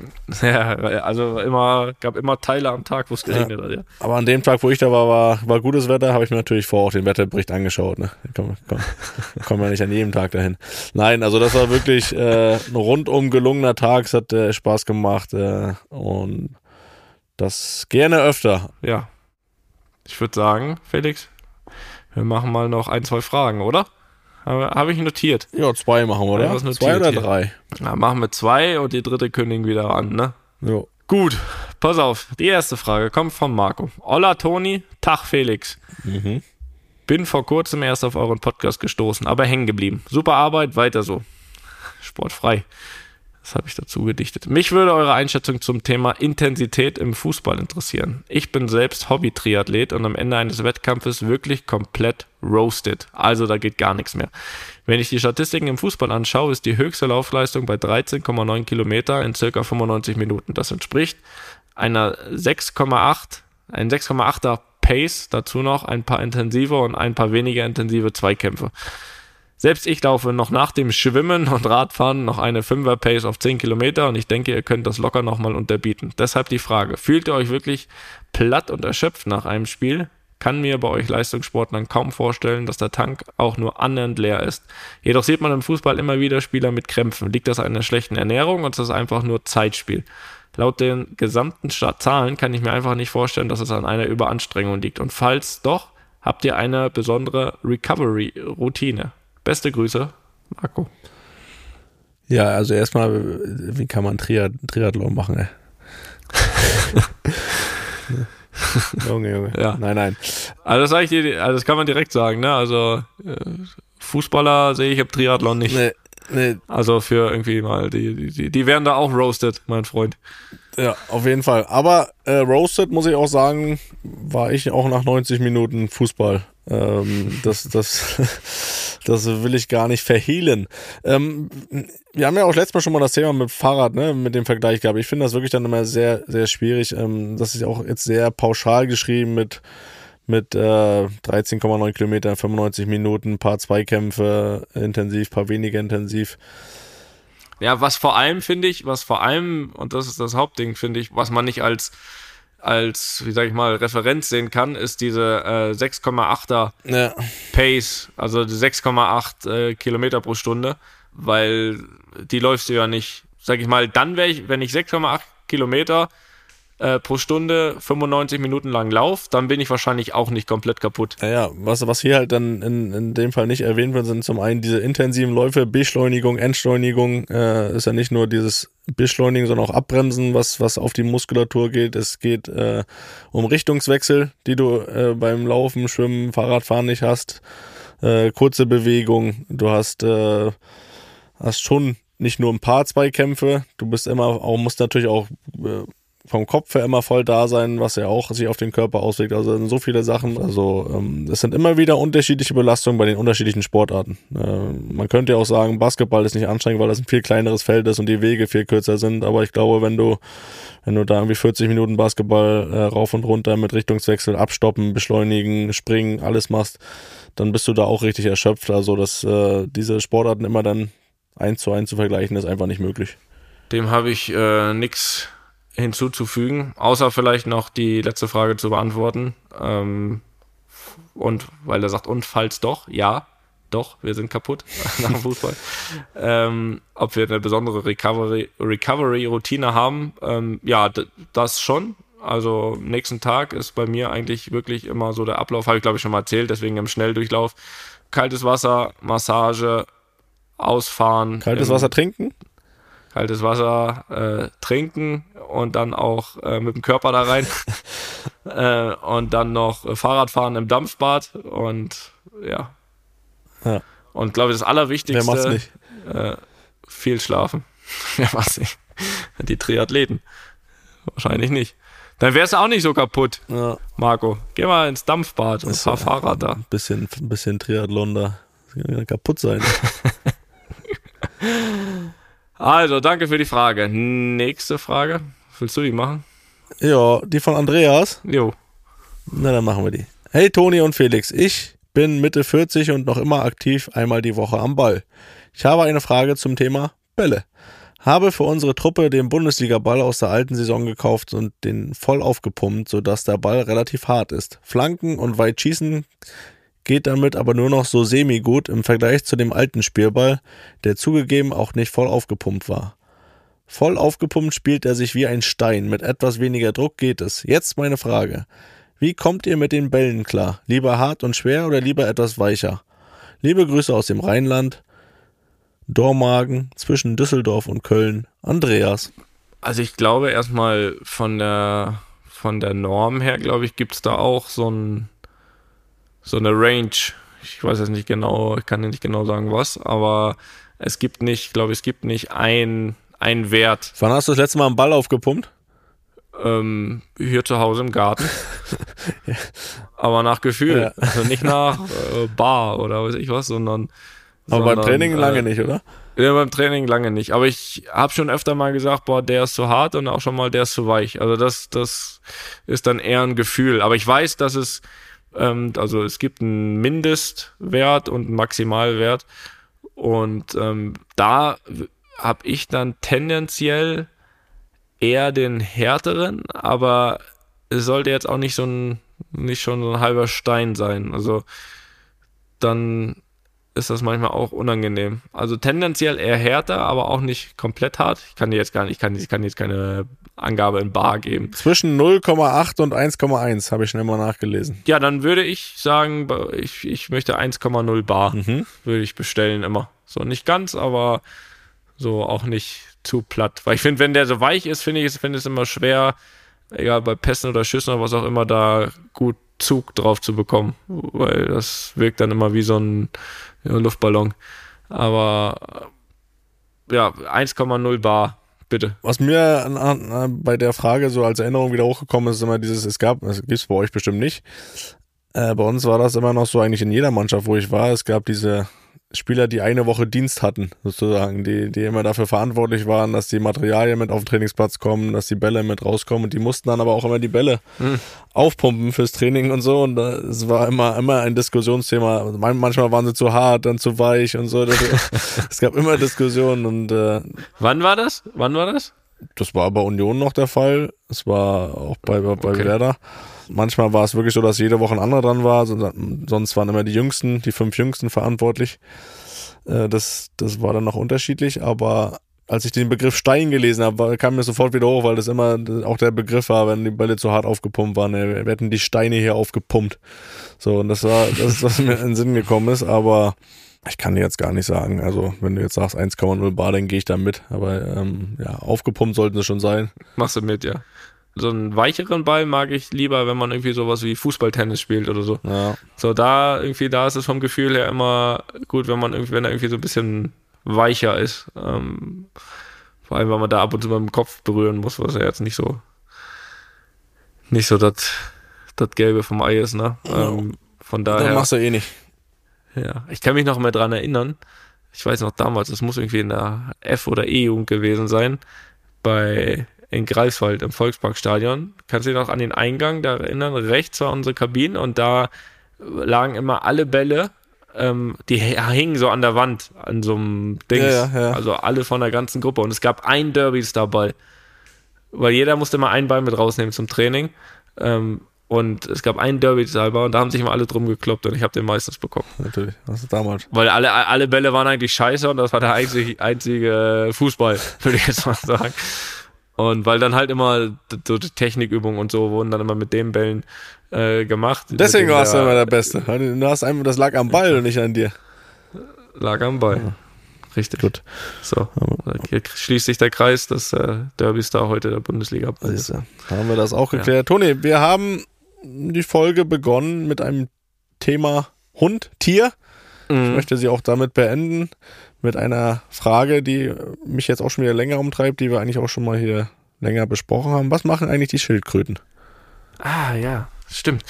Ja, also immer, gab immer Teile am Tag, wo es geregnet hat, ja. Aber an dem Tag, wo ich da war, war, war gutes Wetter, habe ich mir natürlich vorher auch den Wetterbericht angeschaut. Ne? Komm, komm, kommen wir nicht an jedem Tag dahin. Nein, also das war wirklich äh, ein rundum gelungener Tag. Es hat äh, Spaß gemacht äh, und das gerne öfter. Ja. Ich würde sagen, Felix, wir machen mal noch ein, zwei Fragen, oder? Habe hab ich notiert. Ja, zwei machen wir, Ja, oder? notiert Zwei oder hier? drei? Na, machen wir zwei und die dritte kündigen wieder an, ne? Ja. Gut, pass auf. Die erste Frage kommt von Marco. Hola Toni, Tag Felix. Mhm. Bin vor kurzem erst auf euren Podcast gestoßen, aber hängen geblieben. Super Arbeit, weiter so. Sportfrei. Das habe ich dazu gedichtet. Mich würde eure Einschätzung zum Thema Intensität im Fußball interessieren. Ich bin selbst Hobby-Triathlet und am Ende eines Wettkampfes wirklich komplett roasted. Also da geht gar nichts mehr. Wenn ich die Statistiken im Fußball anschaue, ist die höchste Laufleistung bei 13,9 Kilometer in circa 95 Minuten. Das entspricht einer 6,8, ein 6,8er Pace, dazu noch ein paar intensive und ein paar weniger intensive Zweikämpfe. Selbst ich laufe noch nach dem Schwimmen und Radfahren noch eine 5er Pace auf 10 Kilometer und ich denke, ihr könnt das locker nochmal unterbieten. Deshalb die Frage, fühlt ihr euch wirklich platt und erschöpft nach einem Spiel? Kann mir bei euch Leistungssportlern kaum vorstellen, dass der Tank auch nur annähernd leer ist. Jedoch sieht man im Fußball immer wieder Spieler mit Krämpfen. Liegt das an einer schlechten Ernährung und ist das einfach nur Zeitspiel? Laut den gesamten Zahlen kann ich mir einfach nicht vorstellen, dass es an einer Überanstrengung liegt. Und falls doch, habt ihr eine besondere Recovery-Routine. Beste Grüße, Marco. Ja, also erstmal, wie kann man Triad Triathlon machen, ey? Junge, Junge. Ja. Nein, nein. Also das, sag ich dir, also das kann man direkt sagen, ne? Also äh, Fußballer sehe ich im Triathlon nicht. Nee, nee, Also für irgendwie mal, die, die, die werden da auch roasted, mein Freund. ja, auf jeden Fall. Aber äh, Roasted, muss ich auch sagen, war ich auch nach 90 Minuten Fußball. Ähm, das, das, das will ich gar nicht verhehlen. Ähm, wir haben ja auch letztes Mal schon mal das Thema mit Fahrrad, ne, mit dem Vergleich gehabt. Ich finde das wirklich dann immer sehr, sehr schwierig. Ähm, das ist auch jetzt sehr pauschal geschrieben mit, mit äh, 13,9 Kilometer, 95 Minuten, paar Zweikämpfe intensiv, paar weniger intensiv. Ja, was vor allem finde ich, was vor allem, und das ist das Hauptding, finde ich, was man nicht als, als, wie sag ich mal, Referenz sehen kann, ist diese äh, 6,8er Ja. Pace, also die 6,8 äh, Kilometer pro Stunde, weil die läufst du ja nicht, sag ich mal, dann wäre ich, wenn ich 6,8 Kilometer äh, pro Stunde 95 Minuten lang lauf, dann bin ich wahrscheinlich auch nicht komplett kaputt. Naja, was, was hier halt dann in, in dem Fall nicht erwähnt wird, sind zum einen diese intensiven Läufe, Beschleunigung, Entschleunigung, äh, ist ja nicht nur dieses Beschleunigen, sondern auch Abbremsen, was, was auf die Muskulatur geht. Es geht äh, um Richtungswechsel, die du äh, beim Laufen, Schwimmen, Fahrradfahren nicht hast. Äh, kurze Bewegung, du hast, äh, hast schon nicht nur ein paar Zweikämpfe, du bist immer auch, musst natürlich auch äh, vom Kopf her immer voll da sein, was ja auch sich auf den Körper auswirkt. Also sind so viele Sachen. Also ähm, es sind immer wieder unterschiedliche Belastungen bei den unterschiedlichen Sportarten. Äh, man könnte ja auch sagen, Basketball ist nicht anstrengend, weil das ein viel kleineres Feld ist und die Wege viel kürzer sind. Aber ich glaube, wenn du wenn du da irgendwie 40 Minuten Basketball äh, rauf und runter mit Richtungswechsel, abstoppen, beschleunigen, springen, alles machst, dann bist du da auch richtig erschöpft. Also dass äh, diese Sportarten immer dann eins zu eins zu vergleichen, ist einfach nicht möglich. Dem habe ich äh, nichts hinzuzufügen, außer vielleicht noch die letzte Frage zu beantworten. Ähm, und weil er sagt, und falls doch, ja, doch, wir sind kaputt nach dem Fußball. ähm, ob wir eine besondere Recovery- Recovery-Routine haben, ähm, ja, das schon. Also nächsten Tag ist bei mir eigentlich wirklich immer so der Ablauf, habe ich glaube ich schon mal erzählt, deswegen im Schnelldurchlauf. Kaltes Wasser, Massage, Ausfahren. Kaltes Wasser trinken? kaltes Wasser äh, trinken und dann auch äh, mit dem Körper da rein. äh, und dann noch Fahrradfahren im Dampfbad und ja. Ja. Und glaube ich, das Allerwichtigste. Wer macht's nicht? Äh, viel schlafen. Wer macht's nicht? Die Triathleten. Wahrscheinlich nicht. Dann wär's auch nicht so kaputt, Ja. Marco. Geh mal ins Dampfbad und fahr Fahrrad da. Ein bisschen, ein bisschen Triathlon da. Das kann ja kaputt sein. Also, danke für die Frage. Nächste Frage. Willst du die machen? ja, die von Andreas. Jo. Na, dann machen wir die. Hey Toni und Felix, ich bin Mitte 40 und noch immer aktiv einmal die Woche am Ball. Ich habe eine Frage zum Thema Bälle. Habe für unsere Truppe den Bundesliga-Ball aus der alten Saison gekauft und den voll aufgepumpt, sodass der Ball relativ hart ist. Flanken und weit schießen geht damit aber nur noch so semi-gut im Vergleich zu dem alten Spielball, der zugegeben auch nicht voll aufgepumpt war. Voll aufgepumpt spielt er sich wie ein Stein, mit etwas weniger Druck geht es. Jetzt meine Frage. Wie kommt ihr mit den Bällen klar? Lieber hart und schwer oder lieber etwas weicher? Liebe Grüße aus dem Rheinland. Dormagen zwischen Düsseldorf und Köln. Andreas. Also ich glaube erstmal von der von der Norm her, glaube ich, gibt's da auch so ein so eine Range. Ich weiß jetzt nicht genau, ich kann dir nicht genau sagen was, aber es gibt nicht, glaube ich, es gibt nicht ein ein Wert Wann hast du das letzte Mal einen Ball aufgepumpt? ähm, hier zu Hause im Garten. Aber nach Gefühl. Ja. Also nicht nach äh, Bar oder weiß ich was, sondern. Aber beim sondern, Training lange äh, nicht, oder? Ja, beim Training lange nicht. Aber ich habe schon öfter mal gesagt, boah, der ist zu hart und auch schon mal, der ist zu weich. Also das, das ist dann eher ein Gefühl. Aber ich weiß, dass es, ähm, also es gibt einen Mindestwert und einen Maximalwert. Und ähm, da habe ich dann tendenziell eher den härteren, aber es sollte jetzt auch nicht so ein, nicht schon so ein halber Stein sein. Also dann ist das manchmal auch unangenehm. Also tendenziell eher härter, aber auch nicht komplett hart. Ich kann dir jetzt gar nicht, ich kann, ich kann jetzt keine Angabe in Bar geben. Zwischen 0,8 und 1,1 habe ich schnell mal nachgelesen. Ja, dann würde ich sagen, ich, ich möchte 1,0 Bar Mhm. würde ich bestellen immer. So nicht ganz, aber so auch nicht zu platt. Weil ich finde, wenn der so weich ist, finde ich es es immer schwer, egal bei Pässen oder Schüssen oder was auch immer, da gut Zug drauf zu bekommen. Weil das wirkt dann immer wie so ein ja, Luftballon. Aber ja, 1,0 Bar, bitte. Was mir an, an, bei der Frage so als Erinnerung wieder hochgekommen ist, ist immer dieses, es gab, das gibt's bei euch bestimmt nicht. Äh, bei uns war das immer noch so eigentlich in jeder Mannschaft, wo ich war. Es gab diese Spieler, die eine Woche Dienst hatten, sozusagen, die, die immer dafür verantwortlich waren, dass die Materialien mit auf den Trainingsplatz kommen, dass die Bälle mit rauskommen und die mussten dann aber auch immer die Bälle aufpumpen fürs Training und so und äh, es war immer, immer ein Diskussionsthema. Also man- manchmal waren sie zu hart, dann zu weich und so. Es gab immer Diskussionen und äh, Wann war das? Wann war das? das war bei Union noch der Fall. Es war auch bei, bei Okay. Werder. Manchmal war es wirklich so, dass jede Woche ein anderer dran war. Son- Sonst waren immer die Jüngsten, die fünf Jüngsten verantwortlich. Äh, Das, das war dann noch unterschiedlich. Aber als ich den Begriff Stein gelesen habe, kam mir sofort wieder hoch, weil das immer auch der Begriff war, wenn die Bälle zu hart aufgepumpt waren. Wir wir hätten die Steine hier aufgepumpt. So, und das war das, was mir in den Sinn gekommen ist. Aber ich kann dir jetzt gar nicht sagen. Also, wenn du jetzt sagst 1,0 Bar, dann gehe ich da mit. Aber ähm, ja, aufgepumpt sollten sie schon sein. Machst du mit, ja. So einen weicheren Ball mag ich lieber, wenn man irgendwie sowas wie Fußballtennis spielt oder so. Ja. So, da irgendwie, da ist es vom Gefühl her immer gut, wenn man irgendwie, wenn er irgendwie so ein bisschen weicher ist. Ähm, vor allem, weil man da ab und zu mit dem Kopf berühren muss, was ja jetzt nicht so, nicht so das, das Gelbe vom Ei ist, ne? Ähm, von Dann daher. machst du eh nicht. Ja, ich kann mich noch mal dran erinnern. Ich weiß noch damals, es muss irgendwie in der F- oder E-Jugend gewesen sein, bei in Greifswald im Volksparkstadion. Kannst du dich noch an den Eingang da erinnern? Rechts war unsere Kabine und da lagen immer alle Bälle, ähm, die hingen so an der Wand, an so einem Dings. Ja, ja. Also alle von der ganzen Gruppe. Und es gab ein Derbys-Ball. Weil jeder musste mal einen Ball mit rausnehmen zum Training. Ähm, und es gab einen Derby-Ball und da haben sich immer alle drum gekloppt und ich habe den meistens bekommen. Natürlich. Das ist damals. Weil alle, alle Bälle waren eigentlich scheiße und das war der einzige, einzige Fußball, würde ich jetzt mal sagen. Und weil dann halt immer so die Technikübungen und so wurden dann immer mit den Bällen äh, gemacht. Deswegen warst du immer der Beste. Du hast einfach, das lag am Ball und nicht an dir. Lag am Ball. Richtig. Gut. So, hier schließt sich der Kreis, dass äh, Derby Star heute der Bundesliga ist. Also, haben wir das auch geklärt. Toni, wir haben die Folge begonnen mit einem Thema Hund, Tier. Ich möchte sie auch damit beenden mit einer Frage, die mich jetzt auch schon wieder länger umtreibt, die wir eigentlich auch schon mal hier länger besprochen haben. Was machen eigentlich die Schildkröten? Ah, ja, stimmt.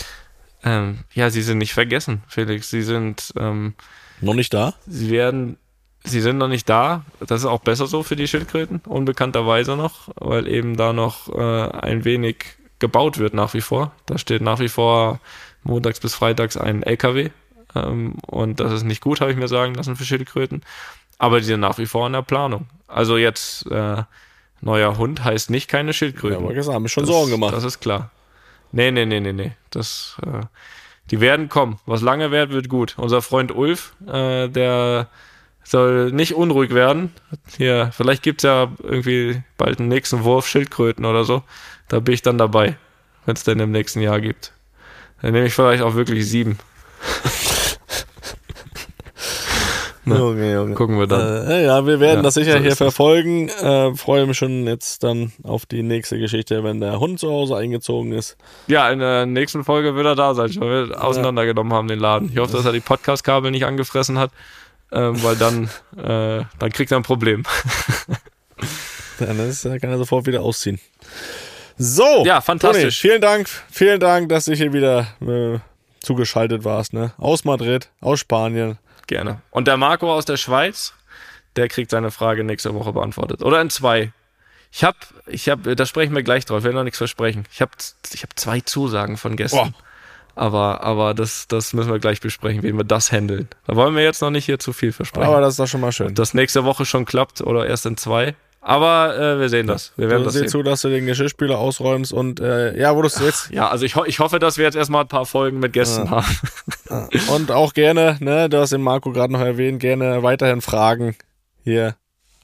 Ähm, ja, sie sind nicht vergessen, Felix. Sie sind, ähm, Noch nicht da? sie werden, sie sind noch nicht da. Das ist auch besser so für die Schildkröten, unbekannterweise noch, weil eben da noch äh, ein wenig gebaut wird nach wie vor. Da steht nach wie vor montags bis freitags ein LKW. Ähm, und das ist nicht gut, habe ich mir sagen lassen für Schildkröten. Aber die sind nach wie vor in der Planung. Also jetzt, äh, neuer Hund heißt nicht keine Ja, Schildkröten. aber gesagt, haben mir schon das, Sorgen gemacht. Das ist klar. Nee, nee, nee, nee, nee. Das, äh, die werden kommen. Was lange währt, wird gut. Unser Freund Ulf, äh, der soll nicht unruhig werden. Hier, vielleicht gibt's ja irgendwie bald einen nächsten Wurf Schildkröten oder so. Da bin ich dann dabei, wenn es denn im nächsten Jahr gibt. Dann nehme ich vielleicht auch wirklich sieben. Ne. Junge, Junge. Gucken wir dann. Äh, ja, wir werden Ja, das sicher so hier verfolgen. Äh, freue mich schon jetzt dann auf die nächste Geschichte, wenn der Hund zu Hause eingezogen ist. Ja, in der nächsten Folge wird er da sein, weil wir auseinandergenommen haben den Laden. Ich hoffe, dass er die Podcast-Kabel nicht angefressen hat, ähm, weil dann, äh, dann kriegt er ein Problem. Dann ist, dann kann er sofort wieder ausziehen. So, Ja, fantastisch. Toni, vielen Dank, vielen Dank, dass du hier wieder äh, zugeschaltet warst. Ne? Aus Madrid, aus Spanien. Gerne. Und der Marco aus der Schweiz, der kriegt seine Frage nächste Woche beantwortet. Oder in zwei. Ich hab, ich hab, da sprechen wir gleich drauf, ich will noch nichts versprechen. Ich hab, ich hab zwei Zusagen von Gästen. Boah. Aber, aber das, das müssen wir gleich besprechen, wie wir das handeln. Da wollen wir jetzt noch nicht hier zu viel versprechen. Aber das ist doch schon mal schön. das nächste Woche schon klappt oder erst in zwei. Aber äh, wir sehen das. Wir werden Du das sehen. zu, dass du den Geschirrspüler ausräumst und äh, ja, wo du es jetzt Ja, also ich, ho ich hoffe, dass wir jetzt erstmal ein paar Folgen mit Gästen haben. und auch gerne, ne, du hast den Marco gerade noch erwähnt, gerne weiterhin Fragen hier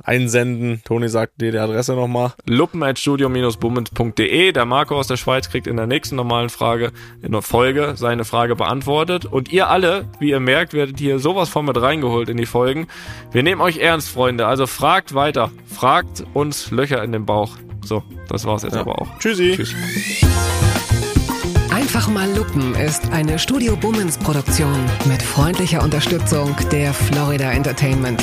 einsenden. Toni sagt dir die Adresse nochmal. luppen.studio-bummens.de. Der Marco aus der Schweiz kriegt in der nächsten normalen Frage in der Folge seine Frage beantwortet. Und ihr alle, wie ihr merkt, werdet hier sowas von mit reingeholt in die Folgen. Wir nehmen euch ernst, Freunde. Also fragt weiter. Fragt uns Löcher in den Bauch. So, das war's jetzt aber auch. Tschüssi. Tschüss. Einfach mal Lupen ist eine Studio Bummens Produktion mit freundlicher Unterstützung der Florida Entertainment.